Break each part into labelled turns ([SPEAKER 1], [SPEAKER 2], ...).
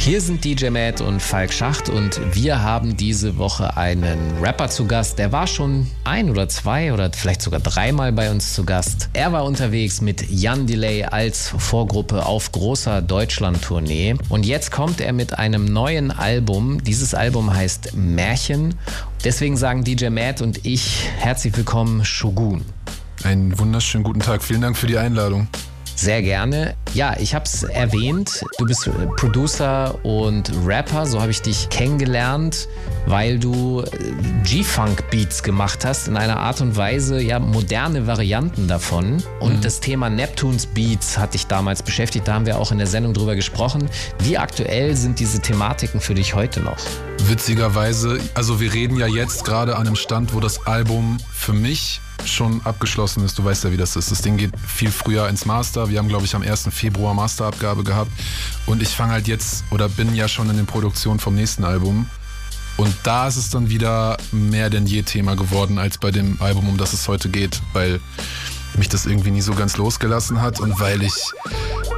[SPEAKER 1] Hier sind DJ Matt und Falk Schacht und wir haben diese Woche einen Rapper zu Gast. Der war schon ein oder zwei oder vielleicht sogar dreimal bei uns zu Gast. Er war unterwegs mit Jan Delay als Vorgruppe auf großer Deutschland-Tournee und jetzt kommt er mit einem neuen Album. Dieses Album heißt Märchen. Deswegen sagen DJ Matt und ich herzlich willkommen Shogun.
[SPEAKER 2] Einen wunderschönen guten Tag. Vielen Dank für die Einladung.
[SPEAKER 1] Sehr gerne. Ja, ich habe es erwähnt. Du bist äh, Producer und Rapper. So habe ich dich kennengelernt, weil du äh, G-Funk-Beats gemacht hast in einer Art und Weise, ja, moderne Varianten davon. Und mhm. das Thema Neptunes Beats hat dich damals beschäftigt. Da haben wir auch in der Sendung drüber gesprochen. Wie aktuell sind diese Thematiken für dich heute noch?
[SPEAKER 2] Witzigerweise, also wir reden ja jetzt gerade an einem Stand, wo das Album für mich schon abgeschlossen ist. Du weißt ja, wie das ist. Das Ding geht viel früher ins Master. Wir haben, glaube ich, am 1. Februar Masterabgabe gehabt. Und ich fange halt jetzt oder bin ja schon in den Produktionen vom nächsten Album. Und da ist es dann wieder mehr denn je Thema geworden als bei dem Album, um das es heute geht, weil mich das irgendwie nie so ganz losgelassen hat und weil ich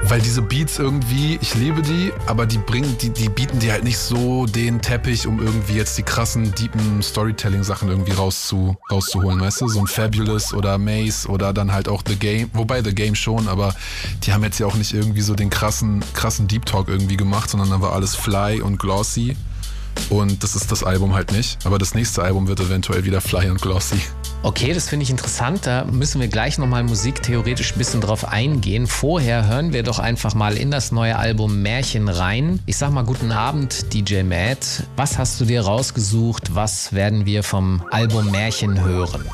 [SPEAKER 2] weil diese Beats irgendwie, ich liebe die, aber die bringen, die, die bieten dir halt nicht so den Teppich, um irgendwie jetzt die krassen, deepen Storytelling-Sachen irgendwie rauszu, rauszuholen, weißt du? So ein Fabulous oder Maze oder dann halt auch The Game, wobei The Game schon, aber die haben jetzt ja auch nicht irgendwie so den krassen, krassen Deep Talk irgendwie gemacht, sondern dann war alles fly und glossy. Und das ist das Album halt nicht. Aber das nächste Album wird eventuell wieder fly und glossy.
[SPEAKER 1] Okay, das finde ich interessant. Da müssen wir gleich nochmal musiktheoretisch ein bisschen drauf eingehen. Vorher hören wir doch einfach mal in das neue Album Märchen rein. Ich sag mal guten Abend, DJ Matt. Was hast du dir rausgesucht? Was werden wir vom Album Märchen hören?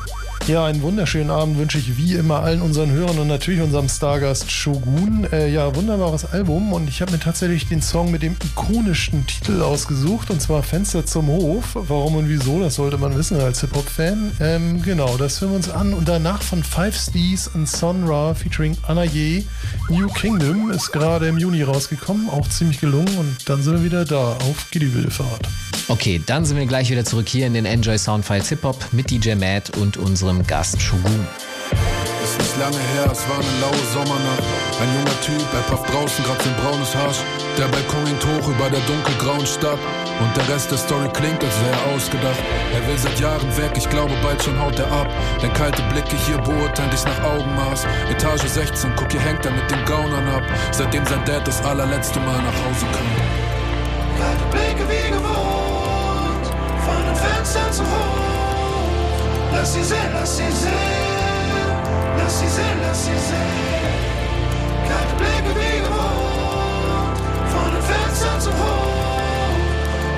[SPEAKER 3] Ja, einen wunderschönen Abend wünsche ich wie immer allen unseren Hörern und natürlich unserem Stargast Shogun. Äh, ja, wunderbares Album und ich habe mir tatsächlich den Song mit dem ikonischen Titel ausgesucht und zwar Fenster zum Hof. Warum und wieso, das sollte man wissen als Hip-Hop-Fan. Ähm, genau, das hören wir uns an und danach von Five Stees und Sonra featuring Anna Ye. New Kingdom ist gerade im Juni rausgekommen, auch ziemlich gelungen und dann sind wir wieder da auf Giddy Fahrt.
[SPEAKER 1] Okay, dann sind wir gleich wieder zurück hier in den Enjoy Soundfiles Hip Hop mit DJ Matt und unserem Gast Shogun.
[SPEAKER 4] Es ist lange her, es war eine laue Sommernacht. Ein junger Typ, er pafft draußen grad sein braunes Hasch. Der Balkon hängt hoch über der dunkelgrauen Stadt. Und der Rest der Story klingt, als wäre er ausgedacht. Er will seit Jahren weg, ich glaube bald schon haut er ab. Denn kalte Blicke hier beurteilen dich nach Augenmaß. Etage 16, guck, hier hängt er mit den Gaunern ab. Seitdem sein Dad das allerletzte Mal nach Hause kam.
[SPEAKER 5] Kalte Blicke wie gewohnt. Fenster zum Hof. Lass sie sehen, lass sie sehen. Lass sie sehen, lass sie sehen. Keine Blicke wie gewohnt. Von den Fenstern zum Hof.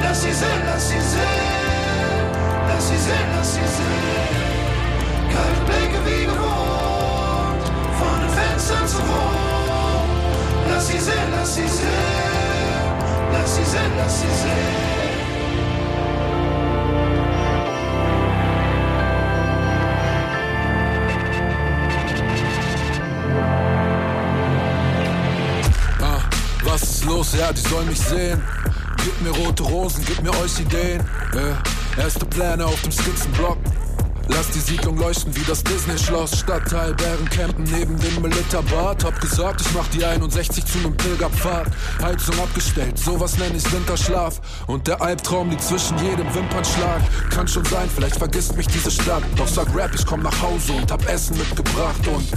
[SPEAKER 5] Lass sie sehen, lass sie sehen. Lass sie sehen, lass sie sehen. Kalte Blicke wie gewohnt. Von den Fenstern zum Hof. Lass sie sehen, lass sie sehen. Lass sie sehen, lass sie sehen.
[SPEAKER 4] Ja, die sollen mich sehen. Gib mir rote Rosen, gib mir euch Ideen. Äh, erste Pläne auf dem Skizzenblock. Lass die Siedlung leuchten wie das Disney-Schloss. Stadtteil Bärencampen neben dem Militerbad. Hab gesagt, ich mach die 61 zu nem Pilgerpfad. Heizung abgestellt, sowas nenn ich Winterschlaf. Und der Albtraum liegt zwischen jedem Wimpernschlag. Kann schon sein, vielleicht vergisst mich diese Stadt. Doch sag Rap, ich komm nach Hause und hab Essen mitgebracht. Und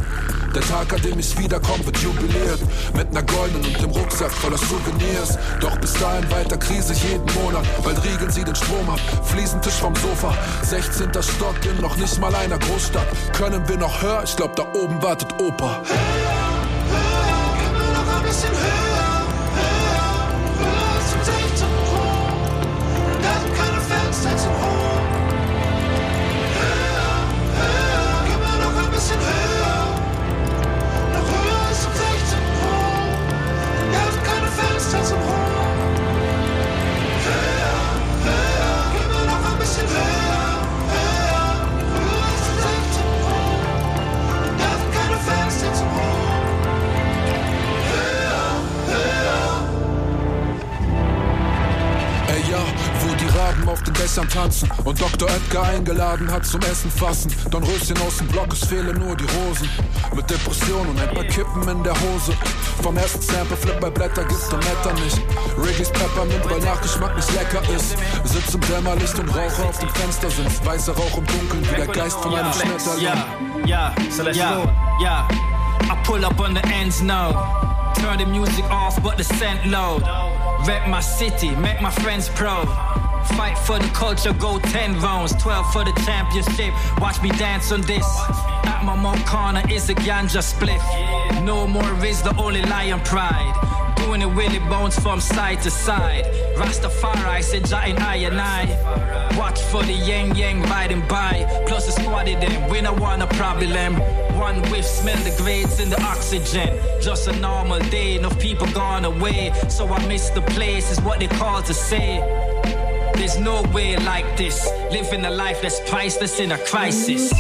[SPEAKER 4] der Tag, an dem ich wiederkomme, wird jubiliert. Mit ner goldenen und dem Rucksack voller Souvenirs. Doch bis dahin weiter Krise jeden Monat. Bald riegeln sie den Strom ab. Fliesentisch vom Sofa. 16. Stock in noch nicht mal einer Großstadt. Können wir noch höher? Ich glaub, da oben wartet Opa.
[SPEAKER 5] Höher,
[SPEAKER 4] Edgar eingeladen hat zum Essen fassen. Don Röschen aus dem Block, es fehlen nur die Rosen. Mit Depressionen und ein paar Kippen in der Hose. Vom ersten Sample Flip bei Blätter gibt's der Netter nicht. Reggae's Peppermint, weil Nachgeschmack nicht lecker ist. Sitz im Dämmerlicht und rauche auf dem Fenster sind. Weißer Rauch im Dunkeln wie der Geist von einem Schmetterling.
[SPEAKER 6] Yeah, yeah, so let's yeah, go. Yeah, I pull up on the ends now. Turn the music off, but the scent low. Rep my city, make my friends proud. Fight for the culture, go 10 rounds, 12 for the championship. Watch me dance on this. At my mo corner is a ganja split. No more is the only lion pride. Doing it Willie Bones from side to side. Rastafari said, Jain I and I. Watch for the yang yang riding by. Plus the squad of them, we don't want a problem. One whiff, smell the grades in the oxygen. Just a normal day, enough people gone away. So I miss the place, is what they call to say. There's no way like this. Living a life that's priceless in a crisis.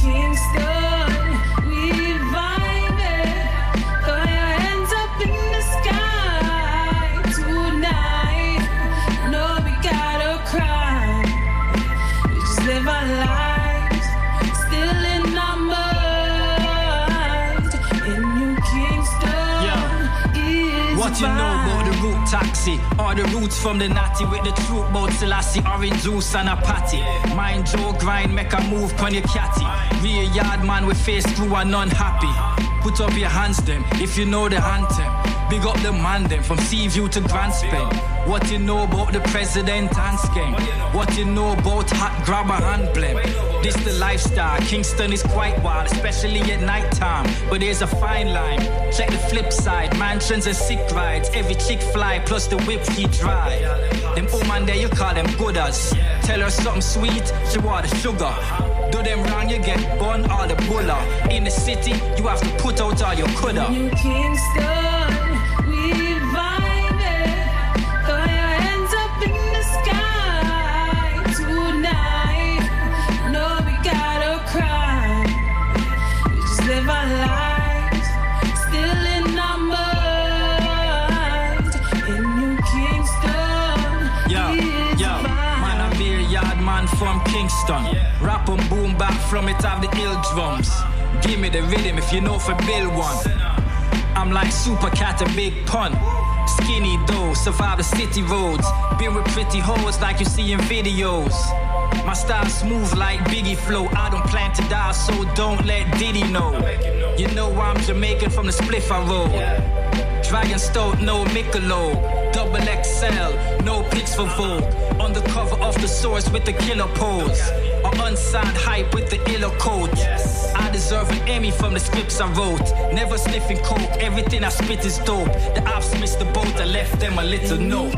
[SPEAKER 6] Taxi? Or the roots from the natty with the troop boat till orange juice and a patty. Mind Joe grind, make a move on your catty. Real yard man with face screw and unhappy. Put up your hands them if you know the anthem. Big up the man them from Seaview to Grand Spain. What you know about the president and scam? What you know about hot grabber and blem? This the lifestyle. Kingston is quite wild, especially at night time. But there's a fine line. Check the flip side. Mansions and sick rides. Every chick fly plus the whip he drive. Them woman there you call them gooders. Tell her something sweet, she want the sugar. Do them wrong, you get bun all the bulla. In the city, you have to put out all your coulda.
[SPEAKER 7] New Kingston,
[SPEAKER 6] from Kingston. Rap and boom back from it have the ill drums. Give me the rhythm if you know for Bill one. I'm like super cat a big pun. Skinny though, survive the city roads. Been with pretty hoes like you see in videos. My style smooth like Biggie flow. I don't plan to die, so don't let Diddy know. You know I'm Jamaican from the spliff I roll. Dragon Stout, no Michelob. XL, no pics for Vogue. On the cover of the source with the killer pose. Or unsigned hype with the iller coat. I deserve an Emmy from the scripts I wrote. Never sniffing coke, everything I spit is dope. The ops missed the boat, I left them a little note.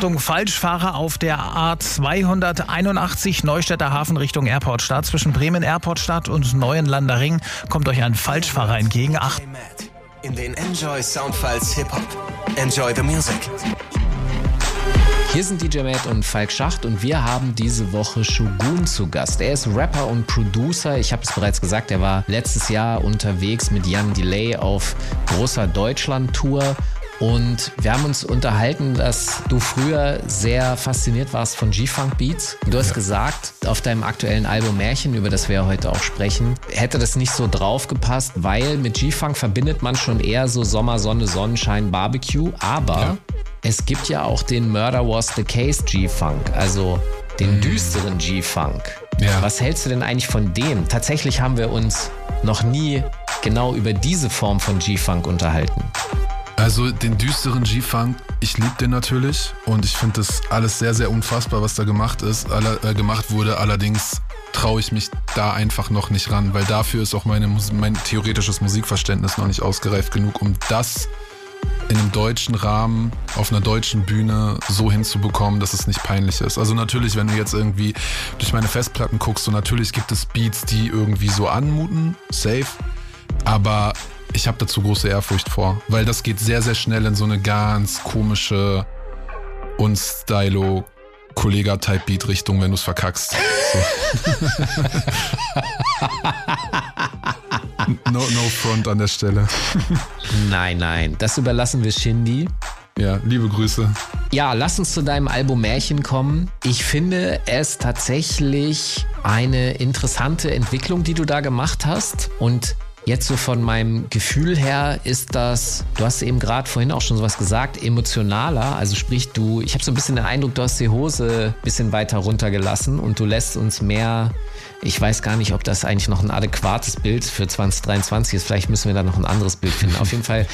[SPEAKER 8] Achtung, Falschfahrer auf der A281 Neustädter Hafen Richtung Airportstadt. Zwischen Bremen Airportstadt und Neuenlander Ring kommt euch ein Falschfahrer entgegen. Ach,
[SPEAKER 9] in den Enjoy Soundfiles Hip Hop. Enjoy the music.
[SPEAKER 1] Hier sind DJ Matt und Falk Schacht und wir haben diese Woche Shogun zu Gast. Er ist Rapper und Producer. Ich habe es bereits gesagt, er war letztes Jahr unterwegs mit Jan Delay auf großer Deutschland-Tour. Und wir haben uns unterhalten, dass du früher sehr fasziniert warst von G-Funk Beats. Du hast gesagt, auf deinem aktuellen Album Märchen, über das wir ja heute auch sprechen, hätte das nicht so draufgepasst, weil mit G-Funk verbindet man schon eher so Sommer, Sonne, Sonnenschein, Barbecue. Aber es gibt ja auch den Murder Was the Case G-Funk, also den düsteren G-Funk.
[SPEAKER 2] Ja.
[SPEAKER 1] Was hältst du denn eigentlich von dem? Tatsächlich haben wir uns noch nie genau über diese Form von G-Funk unterhalten.
[SPEAKER 2] Also den düsteren G-Funk, ich liebe den natürlich und ich finde das alles sehr, sehr unfassbar, was da gemacht ist, aller, äh, gemacht wurde. Allerdings traue ich mich da einfach noch nicht ran, weil dafür ist auch meine, mein theoretisches Musikverständnis noch nicht ausgereift genug, um das in einem deutschen Rahmen auf einer deutschen Bühne so hinzubekommen, dass es nicht peinlich ist. Also natürlich, wenn du jetzt irgendwie durch meine Festplatten guckst, so natürlich gibt es Beats, die irgendwie so anmuten, safe, aber ich habe dazu große Ehrfurcht vor, weil das geht sehr, sehr schnell in so eine ganz komische und stylo Kollega-Type Beat Richtung, wenn du es verkackst. So. no, no front an der Stelle.
[SPEAKER 1] Nein, nein, das überlassen wir Shindy.
[SPEAKER 2] Ja, liebe Grüße.
[SPEAKER 1] Ja, lass uns zu deinem Album Märchen kommen. Ich finde es tatsächlich eine interessante Entwicklung, die du da gemacht hast. Und jetzt so von meinem Gefühl her ist das, du hast eben gerade vorhin auch schon sowas gesagt, emotionaler. Also sprich, du, ich habe so ein bisschen den Eindruck, du hast die Hose ein bisschen weiter runtergelassen und du lässt uns mehr. Ich weiß gar nicht, ob das eigentlich noch ein adäquates Bild für 2023 ist. Vielleicht müssen wir da noch ein anderes Bild finden. Auf jeden Fall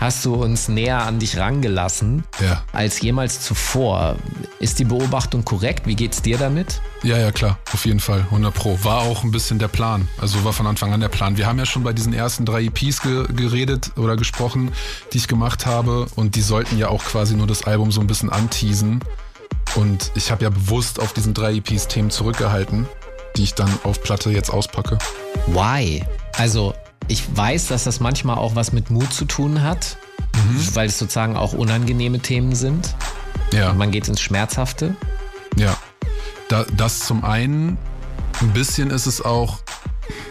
[SPEAKER 1] hast du uns näher an dich rangelassen
[SPEAKER 2] Ja.
[SPEAKER 1] als jemals zuvor. Ist die Beobachtung korrekt? Wie geht's dir damit?
[SPEAKER 2] Ja, ja, klar, auf jeden Fall, 100 Pro. War auch ein bisschen der Plan, also war von Anfang an der Plan. Wir haben ja schon bei diesen ersten drei EPs ge geredet oder gesprochen, die ich gemacht habe und die sollten ja auch quasi nur das Album so ein bisschen anteasen. Und ich habe ja bewusst auf diesen drei EPs Themen zurückgehalten, die ich dann auf Platte jetzt auspacke.
[SPEAKER 1] Why? Also, ich weiß, dass das manchmal auch was mit Mut zu tun hat, weil es sozusagen auch unangenehme Themen sind.
[SPEAKER 2] Ja.
[SPEAKER 1] Und man geht ins Schmerzhafte.
[SPEAKER 2] Ja, da, das zum einen. Ein bisschen ist es auch,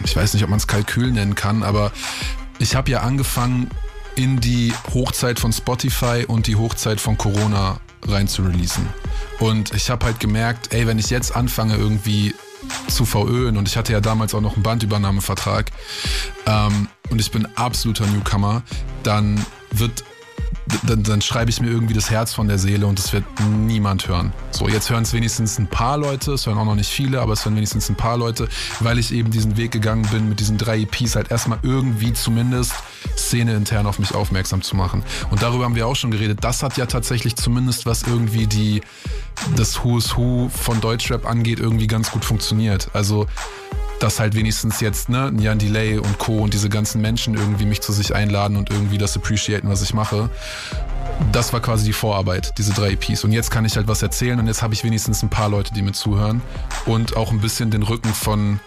[SPEAKER 2] ich weiß nicht, ob man es Kalkül nennen kann, aber ich habe ja angefangen, in die Hochzeit von Spotify und die Hochzeit von Corona rein zu releasen. Und ich habe halt gemerkt, ey, wenn ich jetzt anfange irgendwie zu VÖen und ich hatte ja damals auch noch einen Bandübernahmevertrag. Ähm, und ich bin absoluter Newcomer, dann wird dann, dann schreibe ich mir irgendwie das Herz von der Seele und es wird niemand hören. So, jetzt hören es wenigstens ein paar Leute, es hören auch noch nicht viele, aber es hören wenigstens ein paar Leute, weil ich eben diesen Weg gegangen bin, mit diesen drei EPs halt erstmal irgendwie zumindest Szene intern auf mich aufmerksam zu machen. Und darüber haben wir auch schon geredet. Das hat ja tatsächlich zumindest, was irgendwie die, das Who's Who von Deutschrap angeht, irgendwie ganz gut funktioniert. Also, dass halt wenigstens jetzt, ne, Jan Delay und Co. und diese ganzen Menschen irgendwie mich zu sich einladen und irgendwie das appreciaten, was ich mache. Das war quasi die Vorarbeit, diese drei EPs. Und jetzt kann ich halt was erzählen und jetzt habe ich wenigstens ein paar Leute, die mir zuhören und auch ein bisschen den Rücken von,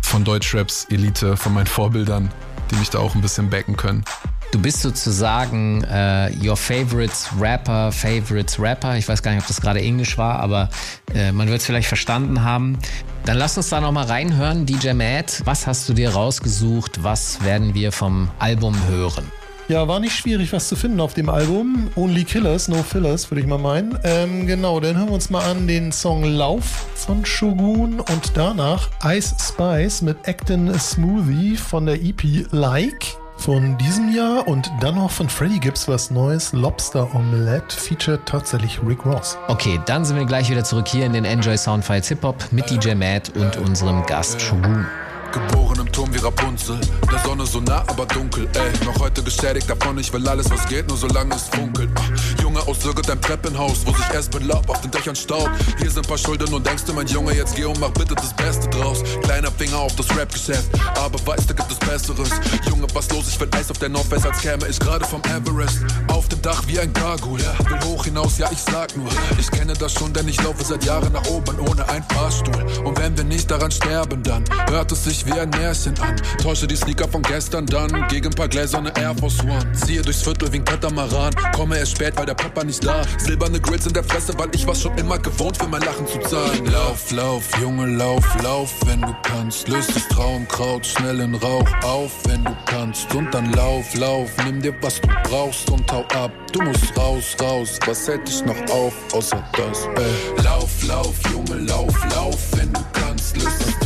[SPEAKER 2] von Deutschraps Elite, von meinen Vorbildern, die mich da auch ein bisschen backen können.
[SPEAKER 1] Du bist sozusagen äh, your favorites Rapper, favorites Rapper. Ich weiß gar nicht, ob das gerade Englisch war, aber äh, man wird es vielleicht verstanden haben. Dann lass uns da nochmal reinhören. DJ Matt, was hast du dir rausgesucht? Was werden wir vom Album hören?
[SPEAKER 3] Ja, war nicht schwierig, was zu finden auf dem Album. Only Killers, No Fillers, würde ich mal meinen. Ähm, genau, dann hören wir uns mal an den Song Lauf von Shogun und danach Ice Spice mit Actin Smoothie von der EP Like von diesem Jahr und dann noch von Freddie Gibbs was Neues, Lobster Omelette, featured tatsächlich Rick Ross.
[SPEAKER 1] Okay, dann sind wir gleich wieder zurück hier in den Enjoy Soundfiles Hip Hop mit DJ Matt und unserem Gast Shogun.
[SPEAKER 4] Geboren im Turm wie Rapunzel, der Sonne so nah, aber dunkel, ey. Noch heute geschädigt davon, ich will alles, was geht, nur solange es funkelt. Ah, Junge aus irgendeinem Treppenhaus, wo sich erst mit Laub auf den Dächern staut. Hier sind paar Schulden und denkst du, mein Junge, jetzt geh und mach bitte das Beste draus. Kleiner Finger auf das Rap-Geschäft, aber weißt du, gibt es Besseres. Junge, was los, ich will Eis auf der Nordwest, als käme ich gerade vom Everest. Auf dem Dach wie ein Gargoyle, will hoch hinaus, ja, ich sag nur. Ich kenne das schon, denn ich laufe seit Jahren nach oben ohne einen Fahrstuhl. Und wenn wir nicht daran sterben, dann hört es sich wie ein Märchen an. Täusche die Sneaker von gestern dann gegen ein paar gläserne Air Force One. Ziehe durchs Viertel wie ein Katamaran. Komme erst spät, weil der Papa nicht da. Silberne Grills in der Fresse, weil ich war schon immer gewohnt, für mein Lachen zu zahlen. Lauf, lauf, Junge, lauf, lauf, wenn du kannst. Löst das Traumkraut schnell in Rauch auf, wenn du kannst. Und dann lauf, lauf, nimm dir was du brauchst und hau ab. Du musst raus, raus, was hält dich noch auf, außer das, ey. Lauf, lauf, Junge, lauf, lauf, wenn du kannst.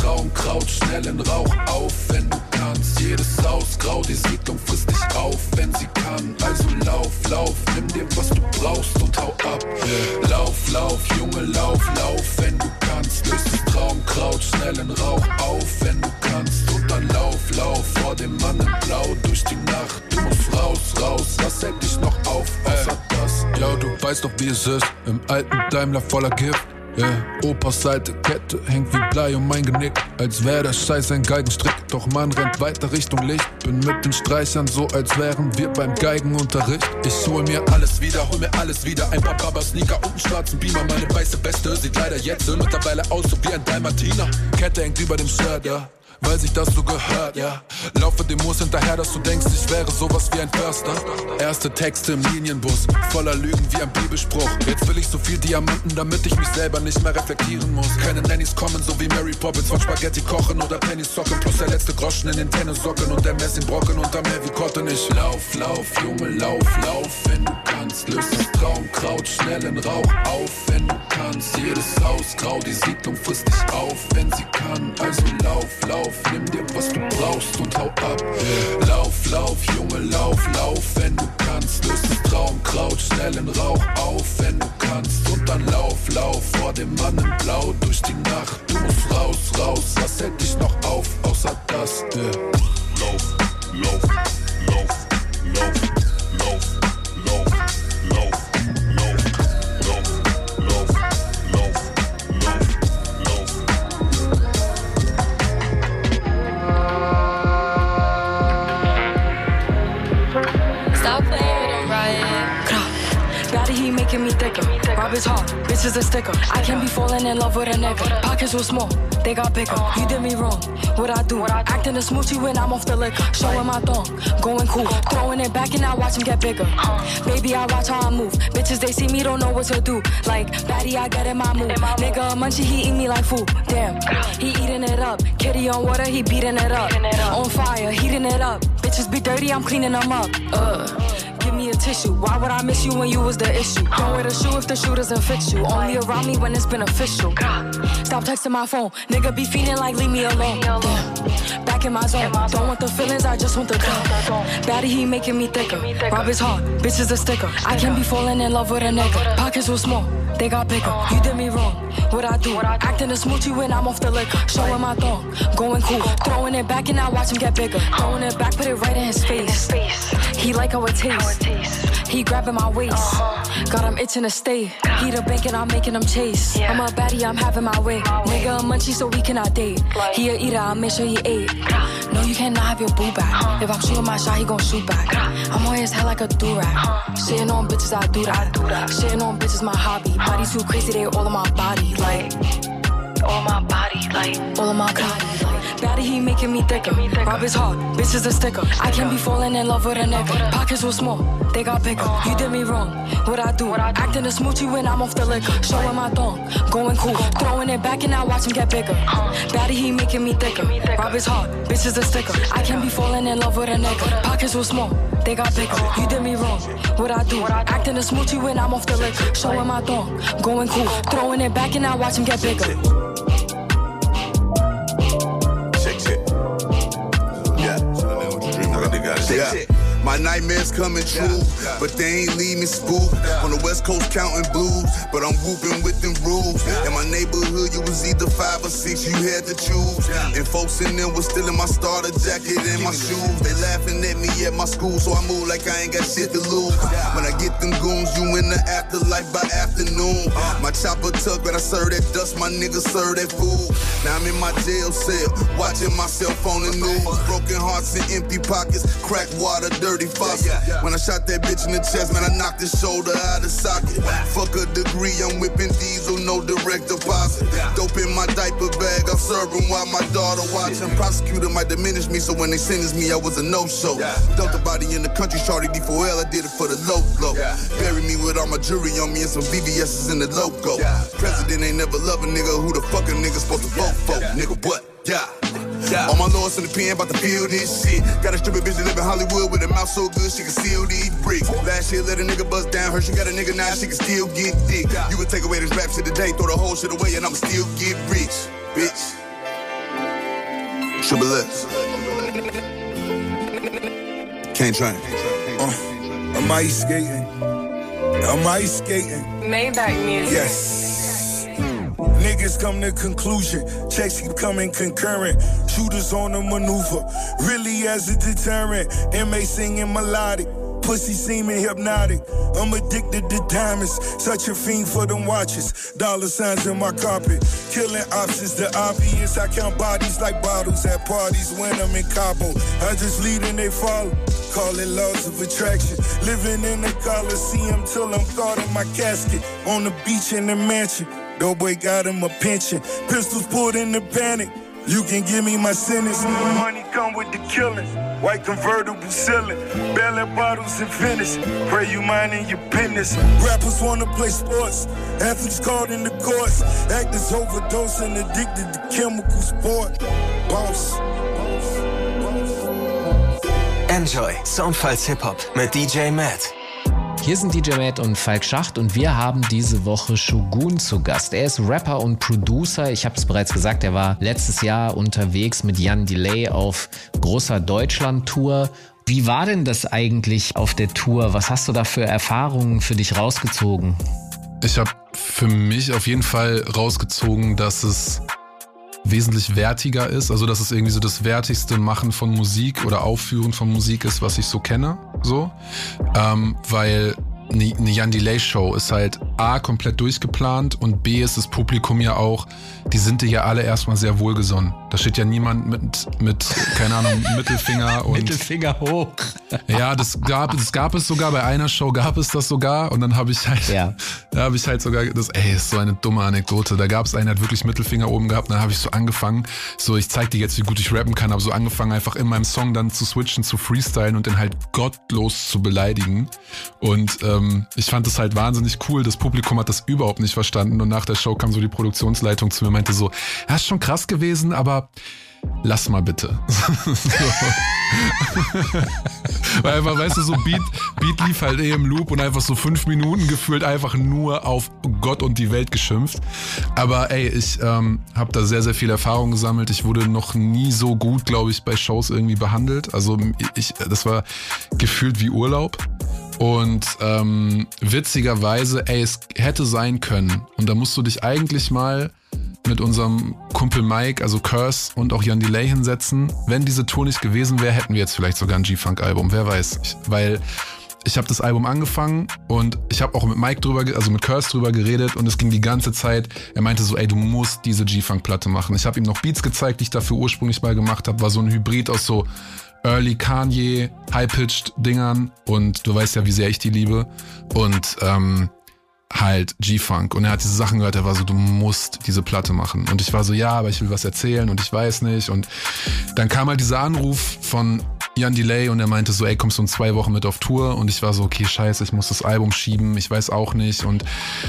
[SPEAKER 4] Traumkraut schnell in Rauch auf, wenn du kannst. Jedes Haus grau, die Siedlung frisst dich auf, wenn sie kann. Also lauf, lauf, nimm dir was du brauchst und hau ab. Lauf, lauf, Junge, lauf, lauf, wenn du kannst. Löst das Traumkraut schnell in Rauch auf, wenn du kannst. Und dann lauf, lauf vor dem Mann in Blau durch die Nacht. Du musst raus, raus, was hält dich noch auf, außer das? Ja, du weißt doch, wie es ist, im alten Daimler voller Gift. Yeah. Opas alte Kette hängt wie Blei um mein Genick, als wär der Scheiß ein Geigenstrick. Doch man rennt weiter Richtung Licht. Bin mit den Streichern so, als wären wir beim Geigenunterricht. Ich hol mir alles wieder, hol mir alles wieder. Ein paar Baba-Sneaker und einen schwarzen Beamer. Meine weiße Weste sieht leider jetzt mittlerweile aus so wie ein Dalmatiner. Kette hängt über dem Shirt, ja weil sich das so gehört, ja. Laufe dem Muss hinterher, dass du denkst, ich wäre sowas wie ein Förster. Erste Texte im Linienbus, voller Lügen wie ein Bibelspruch. Jetzt will ich so viel Diamanten, damit ich mich selber nicht mehr reflektieren muss. Keine Nannies kommen, so wie Mary Poppins, von Spaghetti kochen oder Socken. Plus der letzte Groschen in den Tennissocken und der Messingbrocken unterm Meer wie Cotton. Ich lauf, lauf, Junge, lauf, lauf, wenn du kannst. Löst das Traumkraut schnell in Rauch auf, wenn du kannst. Jedes Haus grau, die Siedlung frisst dich auf, wenn sie kann. Also lauf, lauf, nimm dir was du brauchst und hau ab. Lauf, lauf, Junge, lauf, lauf, wenn du kannst. Löst das Traumkraut schnell in Rauch auf, wenn du kannst. Und dann lauf, lauf vor dem Mann in Blau durch die Nacht. Du musst raus, raus, was hält dich noch auf, außer das? Yeah. Lauf, lauf, lauf, lauf,
[SPEAKER 10] Rob his heart, bitch is a sticker. I can't be falling in love with a nigga. Pockets were small, they got bigger. You did me wrong, what I do? Acting a smoochie when I'm off the liquor. Showing my thong, going cool. Throwing it back and I watch him get bigger. Baby, I watch how I move. Bitches, they see me, don't know what to do. Like, baddie, I get in my mood. Nigga, munchie, he eat me like food. Damn, he eating it up. Kitty on water, he beating it up. On fire, heating it up. Bitches be dirty, I'm cleaning them up. Uh. Tissue. Why would I miss you when you was the issue? Don't wear the shoe if the shoe doesn't fit you. Only around me when it's beneficial. Stop texting my phone. Nigga be feeling like leave me alone. Back in my zone. Don't want the feelings, I just want the dough. Daddy, he making me thicker. Rob his heart. Bitch is a sticker. I can't be falling in love with a nigga. Pockets were small. They got bigger. You did me wrong. What I do? Acting a smoochie when I'm off the liquor. Showing my thong. Going cool. Throwing it back and I watch him get bigger. Throwing it back, put it right in his face. He like how it tastes. He grabbing my waist. Uh-huh. Got him itching to stay. He the bank and I'm making him chase. I'm a baddie, I'm having my way. Nigga a munchie so we cannot date. He a eater, I make sure he ate. You cannot have your boo back. If I'm shooting my shot, he gon' shoot back. I'm on his head like a do-rag. Shitting on bitches, I do that. Shitting on bitches, my hobby. Body too crazy, they all on my body. Like, all my body, like, all of my body. Like, daddy, he making me thicker. Rob is hard, bitch is a sticker. I can't be falling in love with a nigga. Pockets were small, they got bigger. You did me wrong, what I do? Acting a smoochie when I'm off the liquor. Showing my thong, going cool. Throwing it back and I watch him get bigger. Daddy, he making me thicker. Rob is hard, bitch is a sticker. I can't be falling in love with a nigga. Pockets were small, they got bigger. You did me wrong, what I do? Acting a smoochie when I'm off the liquor. Showing my thong, going cool. Throwing it back and I watch him get bigger.
[SPEAKER 11] yeah. it. My nightmares coming true, but they ain't leave me spooked. On the west coast counting blues, but I'm whooping with them rules. In my neighborhood, you was either five or six, you had to choose. And folks in there was still in my starter jacket and my shoes. They laughing at me at my school, so I move like I ain't got shit to lose. When I get them goons, you in the afterlife by afternoon. My chopper tuck, but I serve that dust, my niggas serve that food. Now I'm in my jail cell, watching myself on the news. Broken hearts and empty pockets, crack water, dirty faucet. When I shot that bitch in the chest, man, I knocked his shoulder out of socket. Fuck a degree, I'm whipping diesel, no direct deposit. Dope in my diaper bag, I'm serving while my daughter watching. Prosecutor might diminish me, so when they sentenced me, I was a no-show. Dumped the body in the country, Charlie D4L, I did it for the low low. Bury me with all my jewelry on me and some VVS's in the logo. President ain't never love a nigga, who the fuck a nigga supposed to vote for? Nigga, what? Yeah. Yeah. All my lords in the pen about to feel this shit. Got a stupid bitch that live in Hollywood with a mouth so good she can seal these bricks. Last year let a nigga bust down her, she got a nigga now she can still get dick. You would take away this rap shit today, throw the whole shit away and I'ma still get rich, bitch. Triple S. Can't train.
[SPEAKER 12] Uh, I'm ice skating. I'm ice skating.
[SPEAKER 10] Maybach music.
[SPEAKER 12] Yes. Niggas come to conclusion. Checks keep coming concurrent. Shooters on the maneuver. Really as a deterrent. MA singing melodic. pussy seeming hypnotic. I'm addicted to diamonds, such a fiend for them watches. Dollar signs in my carpet, killing options. The obvious, I count bodies like bottles at parties when I'm in Cabo. I just lead and they follow. Call it laws of attraction. Living in the Coliseum till I'm caught in my casket. On the beach in the mansion. Doughboy got him a pension. Pistols pulled in the panic. You can give me my sentence. Money come with the killing. White convertible ceiling. Belly bottles and finish. Pray you minding your business. Rappers wanna play sports. Athletes caught in the courts. Actors overdosing, addicted to chemical sport. Boss.
[SPEAKER 9] Enjoy Soundfiles Hip Hop mit DJ Matt.
[SPEAKER 1] Hier sind DJ Matt und Falk Schacht und wir haben diese Woche Shogun zu Gast. Er ist Rapper und Producer. Ich habe es bereits gesagt, er war letztes Jahr unterwegs mit Jan Delay auf großer Deutschland-Tour. Wie war denn das eigentlich auf der Tour? Was hast du da für Erfahrungen für dich rausgezogen?
[SPEAKER 2] Ich habe für mich auf jeden Fall rausgezogen, dass es wesentlich wertiger ist, also dass es irgendwie so das wertigste Machen von Musik oder Aufführen von Musik ist, was ich so kenne, so, ähm, weil eine eine Jan Delay Show ist halt A, komplett durchgeplant und B, ist das Publikum ja auch, die sind dir ja alle erstmal sehr wohlgesonnen. Da steht ja niemand mit, mit keine Ahnung, Mittelfinger und.
[SPEAKER 1] Mittelfinger hoch.
[SPEAKER 2] Ja, das gab, das gab es sogar, bei einer Show gab es das sogar und dann habe ich halt,
[SPEAKER 1] Ja.
[SPEAKER 2] da habe ich halt sogar, das, ey, ist so eine dumme Anekdote. Da gab es einen, der hat wirklich Mittelfinger oben gehabt und dann habe ich so angefangen, so ich zeig dir jetzt, wie gut ich rappen kann, habe so angefangen, einfach in meinem Song dann zu switchen, zu freestylen und den halt gottlos zu beleidigen. Und ähm, ich fand das halt wahnsinnig cool. Das Publikum hat das überhaupt nicht verstanden und nach der Show kam so die Produktionsleitung zu mir und meinte so, ja, ist schon krass gewesen, aber lass mal bitte. Weil einfach, weißt du, so Beat, Beat lief halt eh im Loop und einfach so fünf Minuten gefühlt einfach nur auf Gott und die Welt geschimpft. Aber ey, ich ähm, habe da sehr, sehr viel Erfahrung gesammelt. Ich wurde noch nie so gut, glaube ich, bei Shows irgendwie behandelt. Also ich, das war gefühlt wie Urlaub. Und ähm, witzigerweise, ey, es hätte sein können. Und da musst du dich eigentlich mal mit unserem Kumpel Mike, also Curse und auch Jan Delay hinsetzen. Wenn diese Tour nicht gewesen wäre, hätten wir jetzt vielleicht sogar ein G-Funk-Album, wer weiß. Ich, weil ich habe das Album angefangen und ich habe auch mit Mike drüber, also mit Curse drüber geredet und es ging die ganze Zeit. Er meinte so, ey, du musst diese G-Funk-Platte machen. Ich habe ihm noch Beats gezeigt, die ich dafür ursprünglich mal gemacht habe. War so ein Hybrid aus so Early Kanye, High-Pitched Dingern und du weißt ja, wie sehr ich die liebe. Und ähm, halt G-Funk. Und er hat diese Sachen gehört, er war so, du musst diese Platte machen. Und ich war so, ja, aber ich will was erzählen und ich weiß nicht. Und dann kam halt dieser Anruf von Jan Delay und er meinte so, ey, kommst du in zwei Wochen mit auf Tour? Und ich war so, okay, scheiße, ich muss das Album schieben, ich weiß auch nicht. Und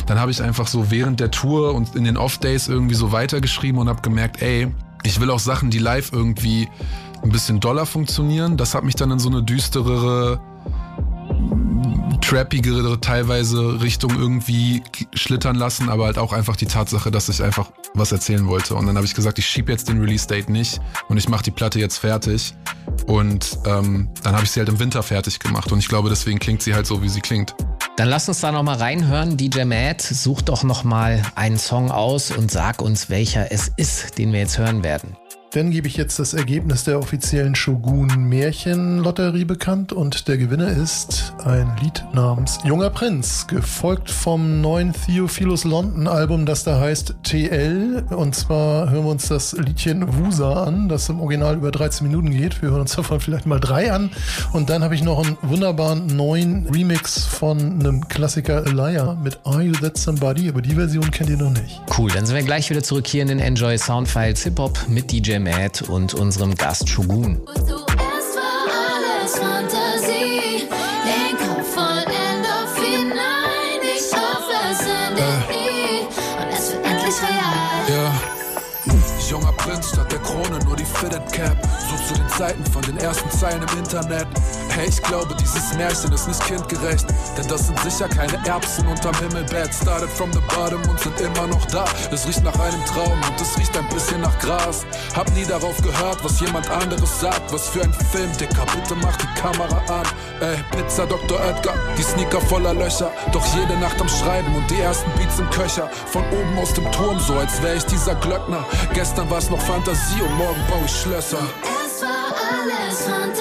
[SPEAKER 2] dann habe ich einfach so während der Tour und in den Off-Days irgendwie so weitergeschrieben und habe gemerkt, ey, ich will auch Sachen, die live irgendwie ein bisschen doller funktionieren. Das hat mich dann in so eine düsterere trappigere teilweise Richtung irgendwie schlittern lassen, aber halt auch einfach die Tatsache, dass ich einfach was erzählen wollte. Und dann habe ich gesagt, ich schiebe jetzt den Release-Date nicht und ich mache die Platte jetzt fertig. Und ähm, dann habe ich sie halt im Winter fertig gemacht. Und ich glaube, deswegen klingt sie halt so, wie sie klingt.
[SPEAKER 1] Dann lass uns da noch mal reinhören. DJ Matt, such doch noch mal einen Song aus und sag uns, welcher es ist, den wir jetzt hören werden.
[SPEAKER 3] Dann gebe ich jetzt das Ergebnis der offiziellen Shogun Märchenlotterie bekannt und der Gewinner ist ein Lied namens Junger Prinz, gefolgt vom neuen Theophilus London Album, das da heißt TL. Und zwar hören wir uns das Liedchen Wusa an, das im Original über 13 Minuten geht. Wir hören uns davon vielleicht mal drei an. Und dann habe ich noch einen wunderbaren neuen Remix von einem Klassiker Elia mit Are You That Somebody? Aber die Version kennt ihr noch nicht.
[SPEAKER 1] Cool, dann sind wir gleich wieder zurück hier in den Enjoy Soundfiles Hip Hop mit DJ Matt und unserem Gast Shogun.
[SPEAKER 4] Zeiten von den ersten Zeilen im Internet? Hey, ich glaube, dieses Märchen ist nicht kindgerecht. Denn das sind sicher keine Erbsen unterm Himmelbett. Started from the bottom und sind immer noch da. Es riecht nach einem Traum und es riecht ein bisschen nach Gras. Hab nie darauf gehört, was jemand anderes sagt. Was für ein Film, Dicker, bitte mach die Kamera an. Ey, Pizza Dr. Oetker, die Sneaker voller Löcher. Doch jede Nacht am Schreiben und die ersten Beats im Köcher. Von oben aus dem Turm, so als wär ich dieser Glöckner. Gestern war's noch Fantasie und morgen baue ich Schlösser.
[SPEAKER 7] Es war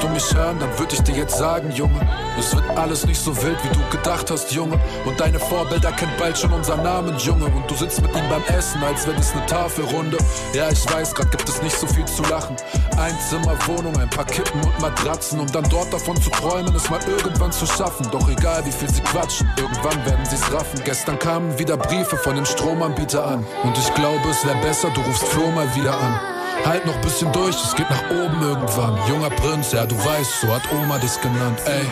[SPEAKER 4] Könntest du mich hören, dann würde ich dir jetzt sagen, Junge. Es wird alles nicht so wild, wie du gedacht hast, Junge. Und deine Vorbilder kennt bald schon unseren Namen, Junge. Und du sitzt mit ihnen beim Essen, als wenn es eine Tafelrunde. Ja, ich weiß, grad gibt es nicht so viel zu lachen. Einzimmerwohnung, ein paar Kippen und Matratzen. Um dann dort davon zu träumen, es mal irgendwann zu schaffen. Doch egal, wie viel sie quatschen, irgendwann werden sie's raffen. Gestern kamen wieder Briefe von dem Stromanbieter an. Und ich glaube, es wäre besser, du rufst Flo mal wieder an. Halt noch bisschen durch, es geht nach oben irgendwann. Junger Prinz, ja, du weißt, so hat Oma dich genannt, ey.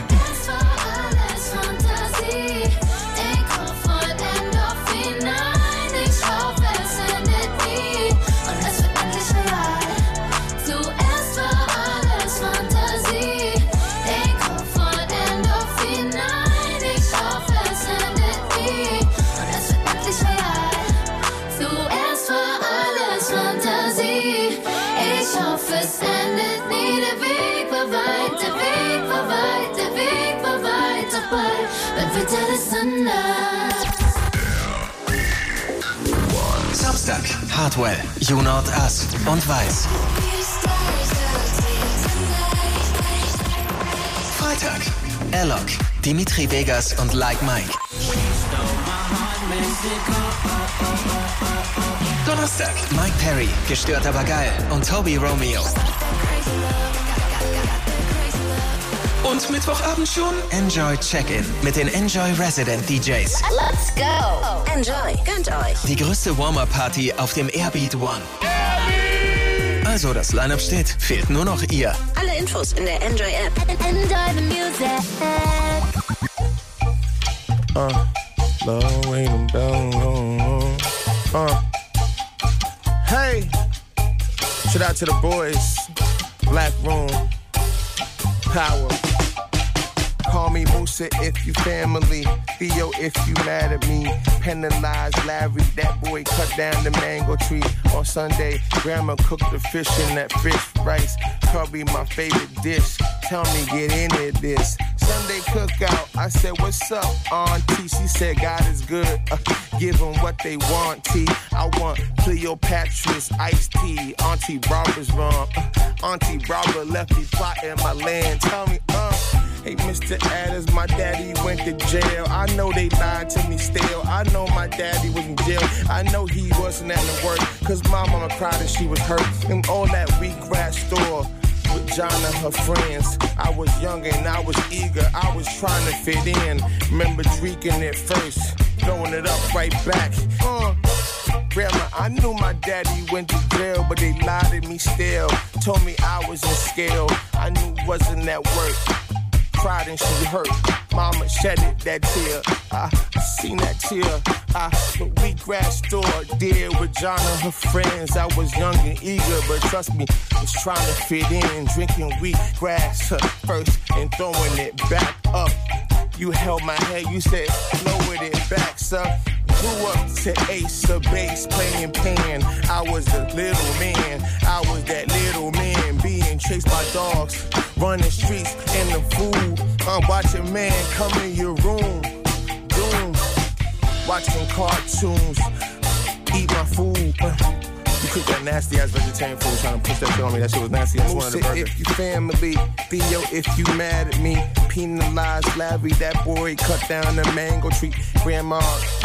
[SPEAKER 9] Samstag, Hardwell, You Not Us und Weiß. Freitag, Alok, Dimitri Vegas und Like Mike. Donnerstag, Mike Perry, gestört aber geil und Toby Romeo. Und Mittwochabend schon Enjoy Check-In mit den Enjoy Resident DJs.
[SPEAKER 13] Let's go. Enjoy. Gönnt euch.
[SPEAKER 9] Die größte Warm-Up-Party auf dem Airbeat One. Also, das Line-Up steht, fehlt nur noch ihr.
[SPEAKER 13] Alle Infos in der Enjoy App.
[SPEAKER 7] Enjoy the music.
[SPEAKER 14] Uh, lowering them down. Uh, hey, shout out to the boys. Black Room, Power. Me Musa if you family. Theo if you mad at me. Penalize Larry, that boy cut down the mango tree. On Sunday, grandma cooked the fish in that fish rice. Curry, my favorite dish. Tell me, get into this. Sunday cookout, I said, What's up, Auntie? She said, God is good. Uh, give them what they want, T. I want Cleopatra's iced tea. Auntie Barbara's rum. Uh, Auntie Barbara left me plotting my land. Tell me, uh. Hey, Mr. Adams, my daddy went to jail. I know they lied to me still. I know my daddy was in jail. I know he wasn't at the work. Cause my mama cried and she was hurt. And all that wheatgrass store with John and her friends. I was young and I was eager. I was trying to fit in. Remember drinking it first, throwing it up right back. Uh, Grandma, I knew my daddy went to jail, but they lied to me still. Told me I was in scale. I knew wasn't at work cried and she hurt. Mama shedded that tear. I seen that tear. I the wheatgrass store deal with John and her friends. I was young and eager, but trust me, was trying to fit in, drinking wheatgrass uh, first and throwing it back up. You held my head, you said, lowered it back, sir. Grew up to ace of base, playing pan. I was the little man. I was that little man being chased by dogs, running streets in the food. I'm watching man come in your room, doom, watching cartoons, eat my food. Uh. You cook that nasty ass vegetarian food, trying to push that shit on me. That shit was nasty. I just wanted a burger. If you family, Theo, if you mad at me, penalize Larry, that boy cut down the mango tree. Grandma,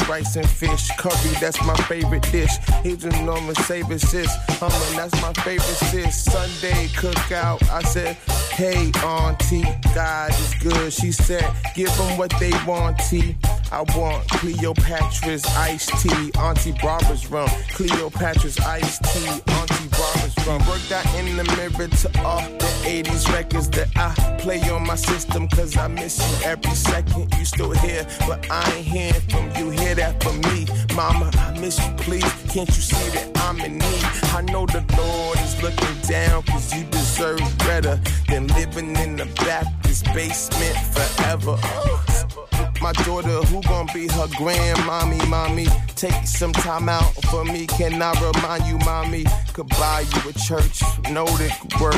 [SPEAKER 14] rice and fish, curry, that's my favorite dish. He's an enormous favorite sis, hummer, that's my favorite sis. Sunday cookout, I said, hey auntie, God is good. She said, give them what they want, T. I want Cleopatra's iced tea, Auntie Barbara's rum. Cleopatra's iced tea, Auntie Barbara's rum. Worked out in the mirror to all the 80s records that I play on my system, cause I miss you every second. You still here, but I ain't hearing from you. Hear that from me. Mama, I miss you, please. Can't you see that I'm in need? I know the Lord is looking down, cause you deserve better than living in the Baptist basement forever. My daughter, who gon' be her grandmommy, mommy? Take some time out for me. Can I remind you, mommy? Could buy you a church, know that work.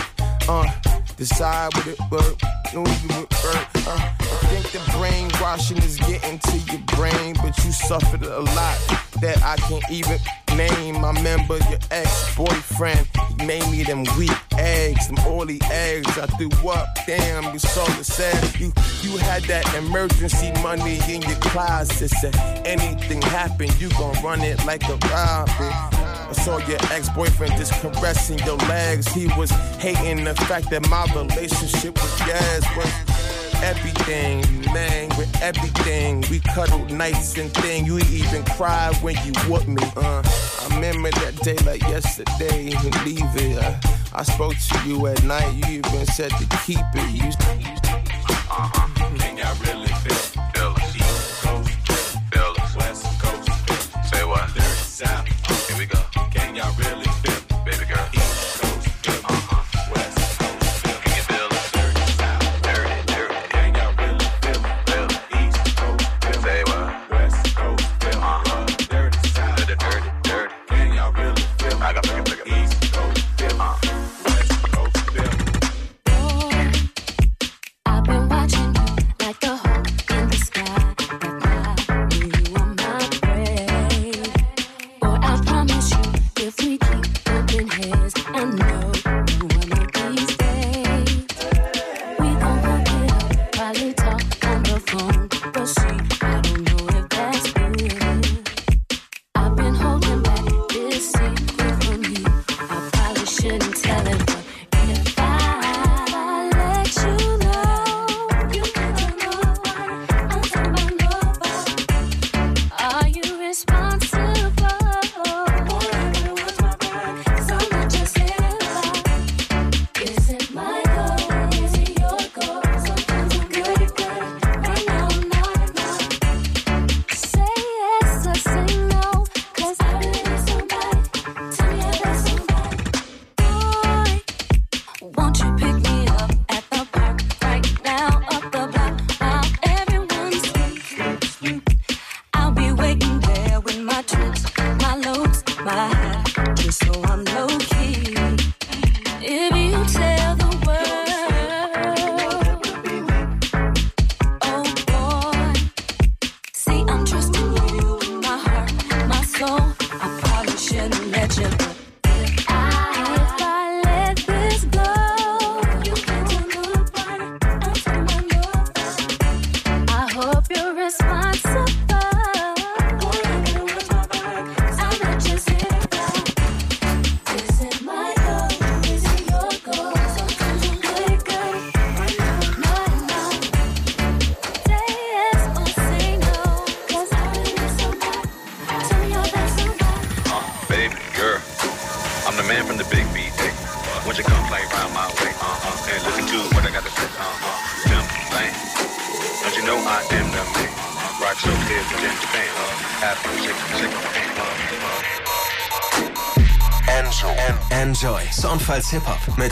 [SPEAKER 14] Uh, decide would it work. No, you would work. Uh, I think the brainwashing is getting to your brain, but you suffered a lot that I can't even name. I remember your ex-boyfriend. Made me them weak eggs, them oily eggs. I threw up. Damn, you so sad. You you had that emergency money in your closet. Said anything happen, you gon' run it like a robber. I saw your ex-boyfriend just caressing your legs. He was hating the fact that my relationship with Yaz was everything, man, with everything. We cuddled nights and thing. You even cried when you whooped me. Uh, I remember that day like yesterday. Leave it. Uh, I spoke to you at night. You even said to keep it. You,
[SPEAKER 15] Uh-huh. Can y'all really feel, Coast. West Coast. Say what? Dirty South. Here we go. Can y'all really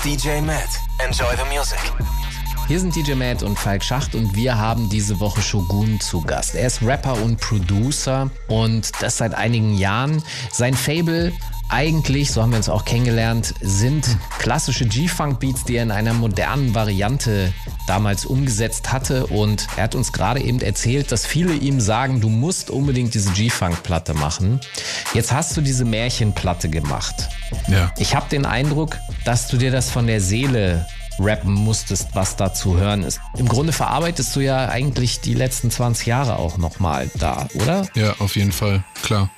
[SPEAKER 9] DJ Matt. Enjoy the music.
[SPEAKER 1] Hier sind DJ Matt und Falk Schacht und wir haben diese Woche Shogun zu Gast. Er ist Rapper und Producer und das seit einigen Jahren. Sein Fable eigentlich, so haben wir uns auch kennengelernt, sind klassische G-Funk-Beats, die er in einer modernen Variante damals umgesetzt hatte. Und er hat uns gerade eben erzählt, dass viele ihm sagen, du musst unbedingt diese G-Funk-Platte machen. Jetzt hast du diese Märchenplatte gemacht.
[SPEAKER 2] Ja.
[SPEAKER 1] Ich habe den Eindruck, dass du dir das von der Seele rappen musstest, was da zu hören ist. Im Grunde verarbeitest du ja eigentlich die letzten 20 Jahre auch nochmal da, oder?
[SPEAKER 2] Ja, auf jeden Fall, klar.